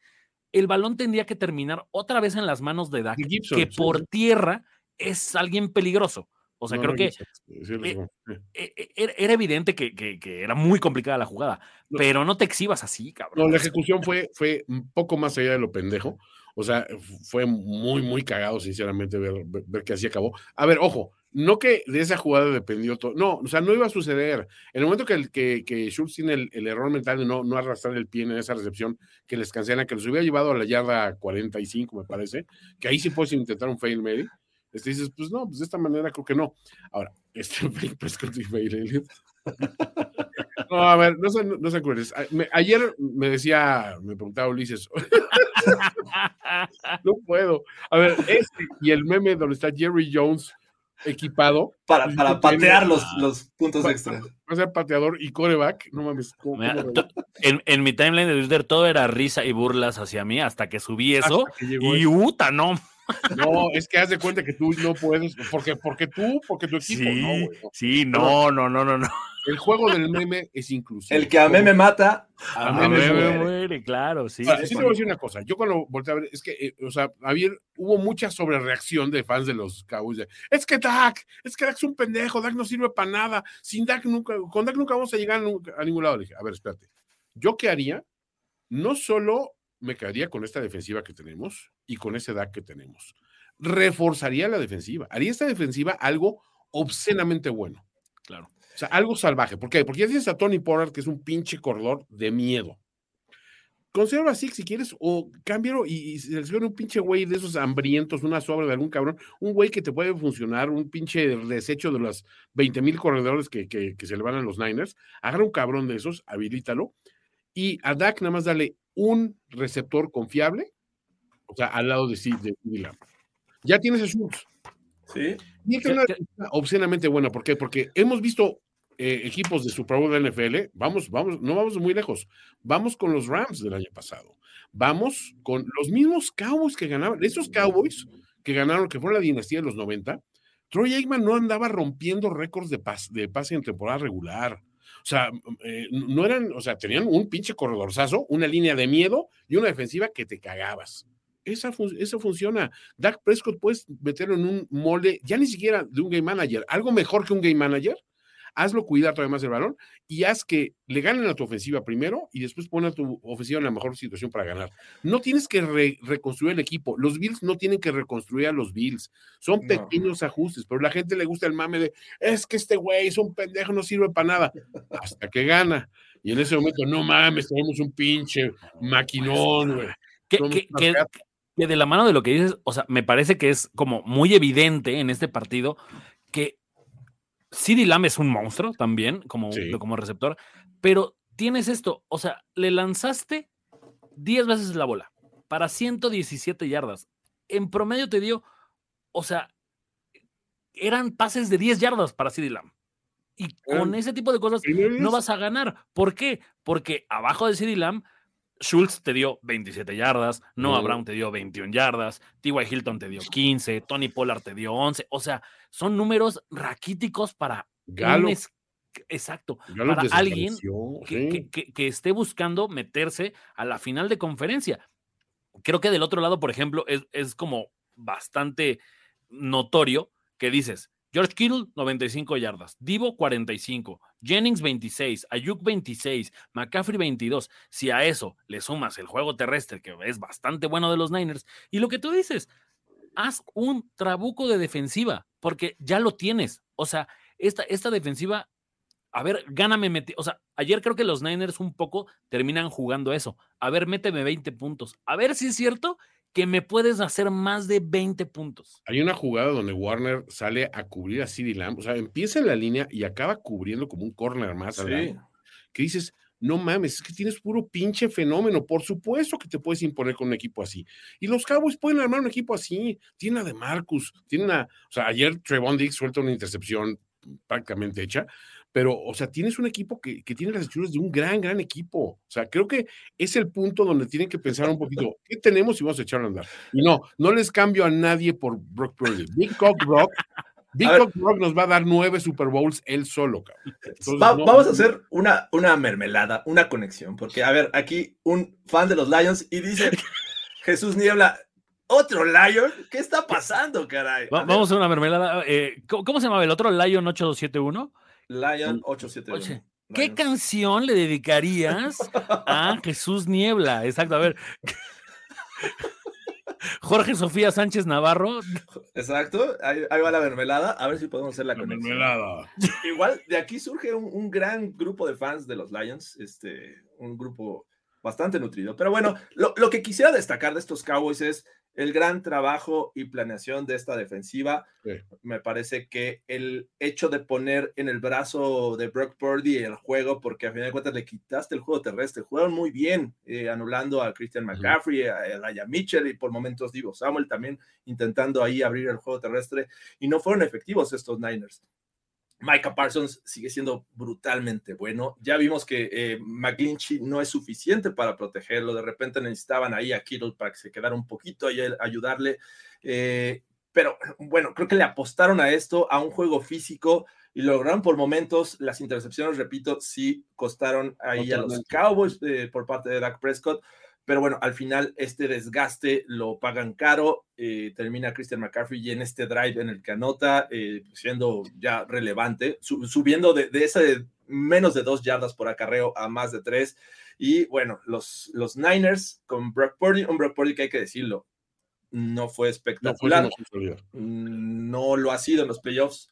el balón tendría que terminar otra vez en las manos de Dak Gibson, que sí, por sí. tierra es alguien peligroso o sea No, creo no, que Gibson, eh, era, era evidente que, que- que era muy complicada la jugada No. pero no te exhibas así cabrón No, la ejecución fue, fue un poco más allá de lo pendejo. O sea, fue muy, muy cagado, sinceramente, ver, ver, que así acabó. A ver, ojo, no que de esa jugada dependió todo. No, o sea, no iba a suceder. En el momento que, el- que, que Schultz tiene el, error mental de no, no arrastrar el pie en esa recepción, que les cancela, que los hubiera llevado a la yarda 45, me parece, que ahí sí puedes intentar un fail Mary. Este dices, pues no, pues de esta manera creo que no. Ahora, este Prescott y fail. No, a ver, no no se acuerdes. Ayer me decía, me preguntaba Ulises, no puedo. A ver, este y el meme donde está Jerry Jones equipado, para, para patear los, los puntos extra. va a ser pateador y coreback. No mames. ¿cómo- Mira, cómo- to- en, en mi timeline de Twitter todo era risa y burlas hacia mí hasta que subí eso hasta que llegó y uta, no No, es que haz de cuenta que tú no puedes, porque, porque tú, porque tu equipo, Sí, no, güey. sí, no, no, no, no, no. El juego del meme es inclusivo. El que a mí me mata, a A mí mí me me muere. muere, claro, sí. Ahora, sí, te voy a decir una cosa. Yo cuando volteé a ver, es que, eh, o sea, había, hubo mucha sobrereacción de fans de los Cowboys. de, es que Dak, es que Dak es un pendejo, Dak no sirve para nada. Sin Dak nunca, con Dak nunca vamos a llegar a ningún lado. Le dije, a ver, espérate. ¿Yo qué haría? No solo me quedaría con esta defensiva que tenemos y con ese Dak que tenemos. Reforzaría la defensiva. Haría esta defensiva algo obscenamente bueno. Claro. O sea, algo salvaje. ¿Por qué? Porque ya tienes a Tony Pollard, que es un pinche corredor de miedo. Conserva así si quieres, o cámbialo y, y selecciona un pinche güey de esos hambrientos, una sobra de algún cabrón, un güey que te puede funcionar, un pinche desecho de los 20 mil corredores que, que- que se le van a los Niners. Agarra un cabrón de esos, habilítalo, y a Dak nada más dale un receptor confiable, o sea, al lado de, de Lamb. Ya tienes a Schultz. ¿Sí? Y es una obscenamente buena. ¿Por qué? Porque hemos visto eh, equipos de Super Bowl de la NFL. Vamos, vamos, no vamos muy lejos. Vamos con los Rams del año pasado. Vamos con los mismos Cowboys que ganaban. Esos Cowboys que ganaron, que fueron la dinastía de los 90. Troy Aikman no andaba rompiendo récords de, pas- de pase en temporada regular. O sea, eh, no eran, o sea, tenían un pinche corredorzazo, una línea de miedo y una defensiva que te cagabas. Esa, fun- esa funciona. Dak Prescott puedes meterlo en un molde, ya ni siquiera de un game manager, algo mejor que un game manager. Hazlo cuidar todavía más el balón y haz que le ganen a tu ofensiva primero y después pon a tu ofensiva en la mejor situación para ganar. No tienes que re- reconstruir el equipo. Los Bills no tienen que reconstruir a los Bills. Son No. pequeños ajustes, pero a la gente le gusta el mame de es que este güey es un pendejo, no sirve para nada. Hasta que gana. Y en ese momento, no mames, tenemos un pinche maquinón, güey. Que de la mano de lo que dices, o sea, me parece que es como muy evidente en este partido CeeDee Lamb es un monstruo también, como, Sí. como receptor, pero tienes esto, o sea, le lanzaste 10 veces la bola para 117 yardas. En promedio te dio, o sea, eran pases de 10 yardas para CeeDee Lamb. Y con ese tipo de cosas no vas a ganar. ¿Por qué? Porque abajo de CeeDee Lamb, Schultz te dio 27 yardas, Noah No. Brown te dio 21 yardas, T.Y. Hilton te dio 15, Tony Pollard te dio 11. O sea, son números raquíticos para Galo, Exacto. Galo para alguien desapareció, que, sí. que- que- que esté buscando meterse a la final de conferencia. Creo que del otro lado, por ejemplo, es, es como bastante notorio que dices, George Kittle, 95 yardas, Divo, 45, Jennings, 26, Ayuk, 26, McCaffrey, 22. Si a eso le sumas el juego terrestre, que es bastante bueno de los Niners, y lo que tú dices, haz un trabuco de defensiva, porque ya lo tienes. O sea, esta, esta defensiva a ver, gáname, meti- o sea, ayer creo que los Niners un poco terminan jugando eso. A ver, méteme 20 puntos. A ver si es cierto que me puedes hacer más de 20 puntos. Hay una jugada donde Warner sale a cubrir a CeeDee Lamb, o sea, empieza en la línea y acaba cubriendo como un corner más al Sí. que dices, no mames, es que tienes puro pinche fenómeno, por supuesto que te puedes imponer con un equipo así. Y los Cowboys pueden armar un equipo así, tienen a de Marcus, tienen a, o sea, ayer Trevon Diggs suelta una intercepción prácticamente hecha, pero, o sea, tienes un equipo que, que tiene las hechuras de un gran, gran equipo. O sea, creo que es el punto donde tienen que pensar un poquito, ¿qué tenemos y vamos a echarlo a andar? Y no, no les cambio a nadie por Brock Purdy. Big Cock Brock, Big Brock nos va a dar nueve Super Bowls él solo, cabrón. Entonces, Va- no- vamos a hacer una, una mermelada, una conexión, porque a ver, aquí un fan de los Lions y dice Jesús Niebla, otro Lion, ¿qué está pasando, caray? A vamos a una mermelada. eh, ¿cómo, cómo se llamaba el otro? Lion 871. Lion 871. Oye, ¿Qué canción le dedicarías a Jesús Niebla? Exacto, a ver. Jorge Sofía Sánchez Navarro. Exacto, ahí, ahí va la mermelada, a ver si podemos hacer la La conexión. mermelada. Igual de aquí surge un, un gran grupo de fans de los Lions, este, un grupo bastante nutrido. Pero bueno, lo, lo que quisiera destacar de estos Cowboys es el gran trabajo y planeación de esta defensiva. Sí. Me parece que el hecho de poner en el brazo de Brock Purdy el juego, porque a final de cuentas le quitaste el juego terrestre, jugaron muy bien, eh, anulando a Christian McCaffrey, a Elijah Mitchell y por momentos Divo Samuel también intentando ahí abrir el juego terrestre y no fueron efectivos estos Niners Micah Parsons sigue siendo brutalmente bueno. Ya vimos que eh, McGlinchey no es suficiente para protegerlo. De repente necesitaban ahí a Kittle para que se quedara un poquito y ayudarle. Eh, pero bueno, creo que le apostaron a esto, a un juego físico y lograron por momentos. Las intercepciones, repito, sí costaron ahí a los Cowboys eh, por parte de Dak Prescott. Pero bueno, al final este desgaste lo pagan caro, eh, termina Christian McCaffrey y en este drive en el que anota, eh, siendo ya relevante, subiendo de, de ese menos de dos yardas por acarreo a más de tres. Y bueno, los, los Niners con Brock Purdy, un Brock Purdy que hay que decirlo, no fue espectacular. No, lo ha sido en los playoffs.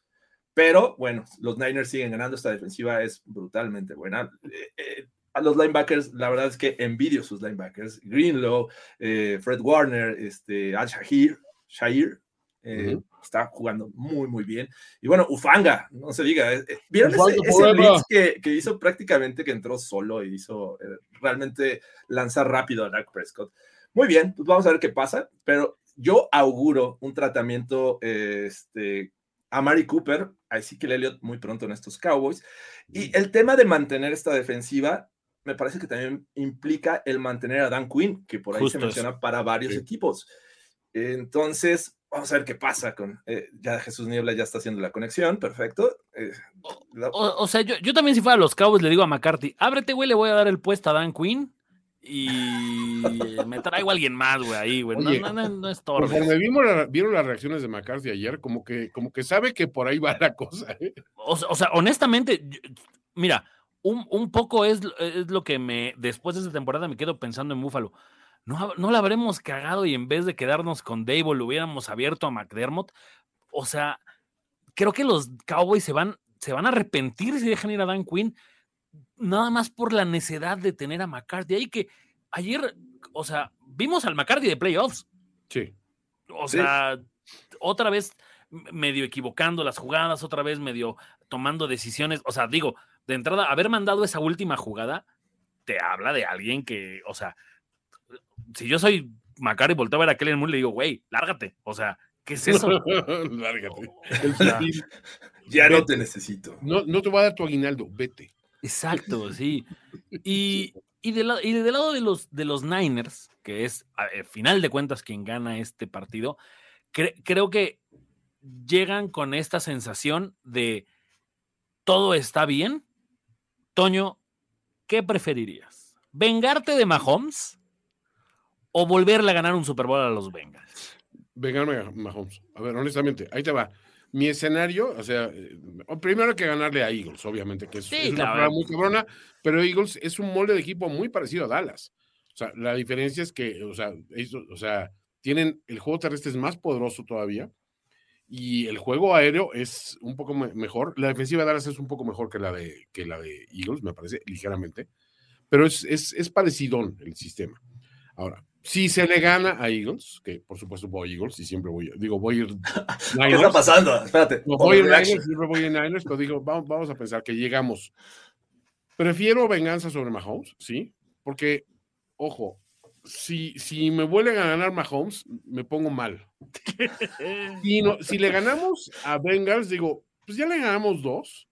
Pero bueno, los Niners siguen ganando. Esta defensiva es brutalmente buena. Eh, a los linebackers, la verdad es que envidio sus linebackers. Greenlow, eh, Fred Warner, este, Al Shahir, Shahir eh, está jugando muy, muy bien. Y bueno, Ufanga, no se diga. Eh, ¿Vieron ese, blitz que, que, hizo prácticamente que entró solo y hizo realmente lanzar rápido a Dak Prescott? Muy bien, pues vamos a ver qué pasa, pero yo auguro un tratamiento este, a Mari Cooper, a Ezekiel Elliott muy pronto en estos Cowboys. Y el tema de mantener esta defensiva me parece que también implica el mantener a Dan Quinn, que por ahí se menciona para varios equipos. Entonces, vamos a ver qué pasa con. Eh, ya Jesús Niebla ya está haciendo la conexión, perfecto. Eh, o, sea, yo, yo, también, si fuera a los Cowboys, le digo a McCarthy: ábrete, güey, le voy a dar el puesto a Dan Quinn y me traigo a alguien más, güey, ahí, güey. No, no, no, es todo. Conforme vimos vieron las reacciones de McCarthy ayer, como que, como que sabe que por ahí va la cosa. ¿eh? O, o, sea, honestamente, mira, un, poco es, es, lo que me, después de esa temporada me quedo pensando en Búfalo. No, no la habremos cagado y en vez de quedarnos con Dable lo hubiéramos abierto a McDermott. O sea, creo que los Cowboys se van, se van a arrepentir si dejan ir a Dan Quinn, nada más por la necesidad de tener a McCarthy. Ahí que ayer, o sea, vimos al McCarthy de playoffs. Sí. O sea, otra vez medio equivocando las jugadas, otra vez medio tomando decisiones. O sea, digo, de entrada, haber mandado esa última jugada te habla de alguien que, o sea, si yo soy Macari y volteo a ver a Kellen Moore, le digo, güey, lárgate. O sea, ¿qué es eso? lárgate. ya no te necesito. No, no te voy a dar tu aguinaldo, vete. Exacto, sí. Y, y, de y del lado de los, de los Niners, que es, al final de cuentas, quien gana este partido, creo que llegan con esta sensación de todo está bien, Toño, ¿qué preferirías? ¿Vengarte de Mahomes o volverle a ganar un Super Bowl a los Bengals? Vengarme a Mahomes. A ver, honestamente, ahí te va. Mi escenario, o sea, eh, primero que ganarle a Eagles, obviamente, que es, una prueba muy cabrona, pero Eagles es un molde de equipo muy parecido a Dallas. O sea, la diferencia es que, o sea, o sea, tienen el juego terrestre es más poderoso todavía y el juego aéreo es un poco mejor. La defensiva de Dallas es un poco mejor que la de, que la de Eagles, me parece, ligeramente. Pero es, es, es parecido el sistema. Ahora, si se le gana a Eagles, que por supuesto voy a Eagles y siempre voy, digo, voy a ir. ¿Qué está pasando? Espérate. voy a ir Niners, siempre voy a Niners, pero digo, vamos, vamos a pensar que llegamos. Prefiero venganza sobre Mahomes, sí, porque, ojo, si, si me vuelven a ganar Mahomes, me pongo mal. si, no, si le ganamos a Bengals, digo, pues ya le ganamos dos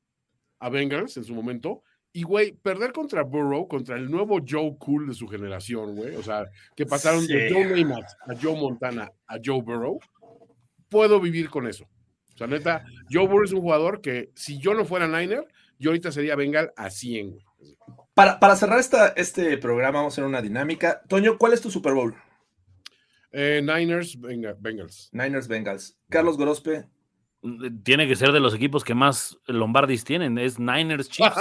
a Bengals en su momento. Y, güey, perder contra Burrow, contra el nuevo Joe Cool de su generación, güey. O sea, que pasaron de Joe Namath a Joe Montana a Joe Burrow. Puedo vivir con eso. O sea, neta, Joe Burrow es un jugador que si yo no fuera Niner, yo ahorita sería Bengal a 100, güey. Para, cerrar esta, este programa, vamos a hacer una dinámica. Toño, ¿cuál es tu Super Bowl? Eh, Niners, Bengals. Niners, Bengals. Carlos Gorospe. Tiene que ser de los equipos que más Lombardis tienen. Es Niners Chiefs.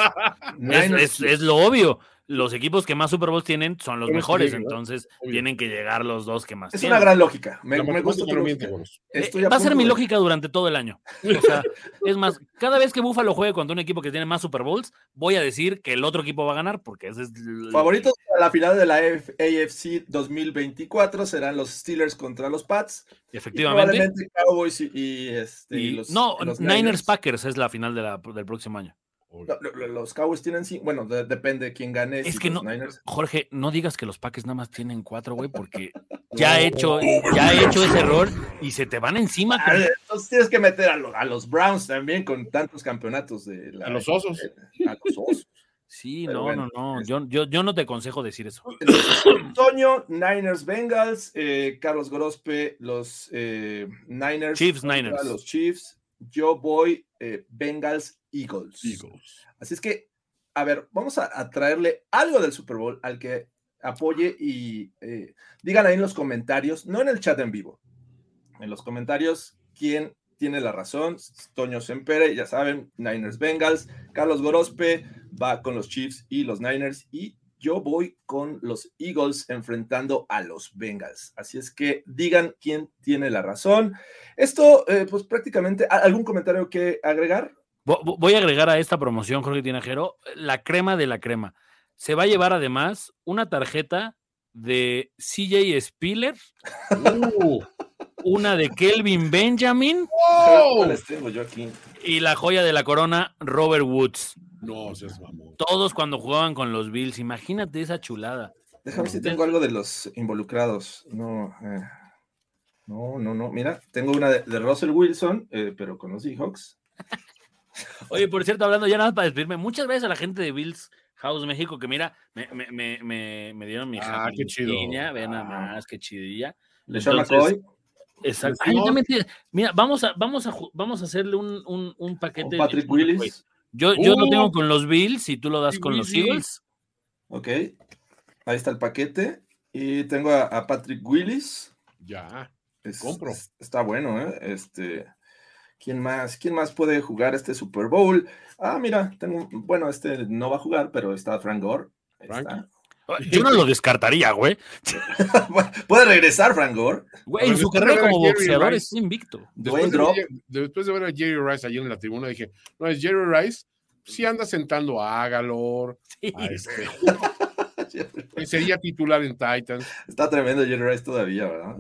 es, lo obvio los equipos que más Super Bowls tienen son los mejores, entonces tienen que llegar los dos que más. Es una gran lógica. Me, gusta. Eh, va a ser mi lógica durante todo el año. O sea, es más, cada vez que Buffalo juegue contra un equipo que tiene más Super Bowls, voy a decir que el otro equipo va a ganar porque ese es. El... Favoritos a la final de la AFC 2024 serán los Steelers contra los Pats. Efectivamente. Y Cowboys y, este, no, Niners, Packers es la final del próximo año. Los Cowboys tienen cinco. Bueno, de- depende de quién gane. Es si que los no, Niners- Jorge, no digas que los Packers nada más tienen cuatro, güey, porque ya he hecho, ya he hecho ese error y se te van encima. Ah, con- Entonces tienes que meter a, lo- a los Browns también con tantos campeonatos de la- A los osos. A los osos. Sí, Pero no, bueno, no, no. Yo, yo, yo no te aconsejo decir eso. Entonces, Toño, Niners, Bengals, eh, Carlos Gorospe, los eh, Niners. Chiefs, Niners. Los Chiefs. Yo voy eh, Bengals, Eagles. Eagles. Así es que, a ver, vamos a, a traerle algo del Super Bowl al que apoye y eh, digan ahí en los comentarios, no en el chat en vivo, en los comentarios quién tiene la razón. Toño Sempere, ya saben, Niners Bengals. Carlos Gorospe va con los Chiefs y los Niners. Y yo voy con los Eagles enfrentando a los Bengals. Así es que digan quién tiene la razón. Esto, eh, pues prácticamente, ¿a- ¿algún comentario que agregar? Vo- vo- Voy a agregar a esta promoción, Jorge Tinajero, la crema de la crema. Se va a llevar además una tarjeta de CJ Spiller, Uh, una de Kelvin Benjamin ¡wow! Les tengo yo aquí. y la joya de la corona, Robert Woods. No seas mamón. Todos cuando jugaban con los Bills. Imagínate esa chulada. Déjame ver si tengo algo de los involucrados. No, eh, no, no, no. Mira, tengo una de, de Russell Wilson, eh, pero con los Seahawks. Oye, por cierto, hablando ya nada más para despedirme, muchas gracias a la gente de Bills House México que mira, me, me, me, me, me dieron mi Ah, qué chido. jalapeña, Ve nada Ah. más, qué chidilla. LeSean Entonces, Exacto. Ay. Mira, vamos a, vamos a, vamos a hacerle un, un, un paquete. de Patrick McCoy. Willis. Yo, yo lo Uh. tengo con los Bills y tú lo das con los. Eagles. Ok. Ahí está el paquete. Y tengo a, a Patrick Willis. Ya. Es- Compro. es- está bueno, ¿eh? Este. ¿Quién más? ¿Quién más puede jugar este Super Bowl? Ah, mira, tengo. Bueno, este no va a jugar, pero está Frank Gore. Ahí Frankie. está. Yo no lo descartaría, güey. puede regresar Frank Gore. Güey, en su carrera como boxeador Rice. es invicto. Después de, ver- después de ver a Jerry Rice allí en la tribuna, dije, no, es Jerry Rice, sí anda sentando a Agalor, Sí. a este, sería titular en Titans. Está tremendo Jerry Rice todavía, ¿verdad?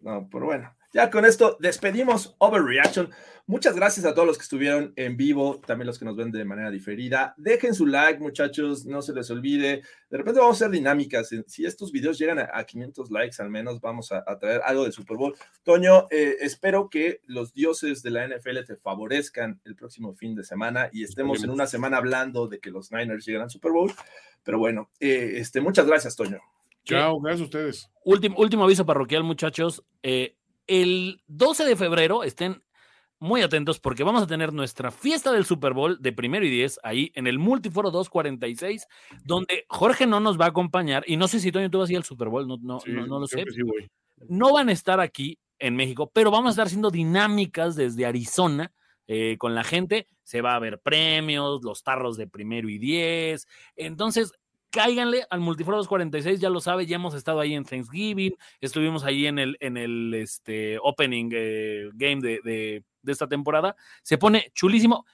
No, pero bueno, ya con esto despedimos Overreaction. Muchas gracias a todos los que estuvieron en vivo, también los que nos ven de manera diferida. Dejen su like, muchachos, no se les olvide. De repente vamos a hacer dinámicas. Si estos videos llegan a, a 500 likes al menos, vamos a, a traer algo del Super Bowl. Toño, eh, espero que los dioses de la NFL te favorezcan el próximo fin de semana y estemos en una semana hablando de que los Niners llegan al Super Bowl. Pero bueno, eh, este, muchas gracias, Toño. Chao, gracias a ustedes. Último, último aviso parroquial, muchachos. Eh, el 12 de febrero estén muy atentos porque vamos a tener nuestra fiesta del Super Bowl de primero y diez ahí en el Multiforo 246, donde Jorge no nos va a acompañar. Y no sé si Toño tú vas a ir al Super Bowl, no, no, Sí, no, no lo sé. sí. No van a estar aquí en México, pero vamos a estar haciendo dinámicas desde Arizona. eh, con la gente, se va a ver premios, los tarros de primero y diez. Entonces, cáiganle al Multiforo 246, ya lo sabe, ya hemos estado ahí en Thanksgiving, estuvimos ahí en el, en el este, opening eh, game de, de- de esta temporada. Se pone chulísimo.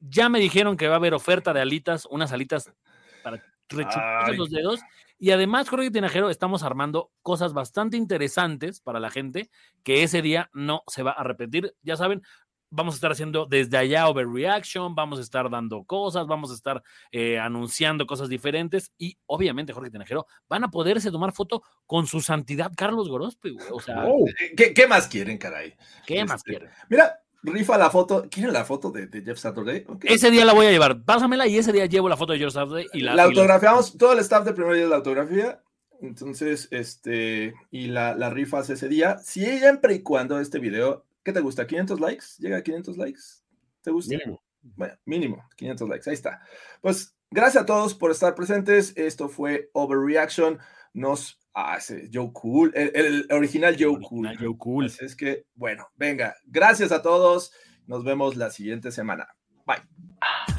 Ya me dijeron que va a haber oferta de alitas, unas alitas para rechuparse los dedos. Y además, Jorge Tinajero, estamos armando cosas bastante interesantes para la gente que ese día no se va a repetir. Ya saben, vamos a estar haciendo desde allá overreaction, vamos a estar dando cosas, vamos a estar eh, anunciando cosas diferentes y obviamente, Jorge Tinajero, van a poderse tomar foto con su santidad Carlos Gorospe, güey. O sea, ¿Qué, qué más quieren, caray? ¿qué más este, quieren? Mira, rifa la foto. ¿Quieren la foto de, de Jeff Saturday? Ese día la voy a llevar, pásamela y ese día llevo la foto de George Saturday y la, la, y la- autografiamos, todo el staff de primer día de la autografía. Entonces, este, y la, la rifas ese día. Siempre y cuando este video, ¿qué te gusta? ¿500 likes? ¿Llega a 500 likes? ¿Te gusta? mínimo. Bueno, mínimo, 500 likes, ahí está. Pues gracias a todos por estar presentes. Esto fue Overreaction. Nos hace Joe Cool, el, el original Joe Cool. Original Joe Cool. Así es que, bueno, venga, gracias a todos. Nos vemos la siguiente semana. Bye.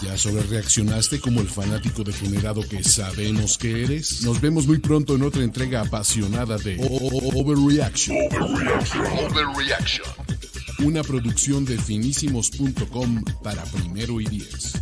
¿Ya sobre reaccionaste como el fanático degenerado que sabemos que eres? Nos vemos muy pronto en otra entrega apasionada de O- O- Overreaction. Una producción de finísimos.com para primero y diez.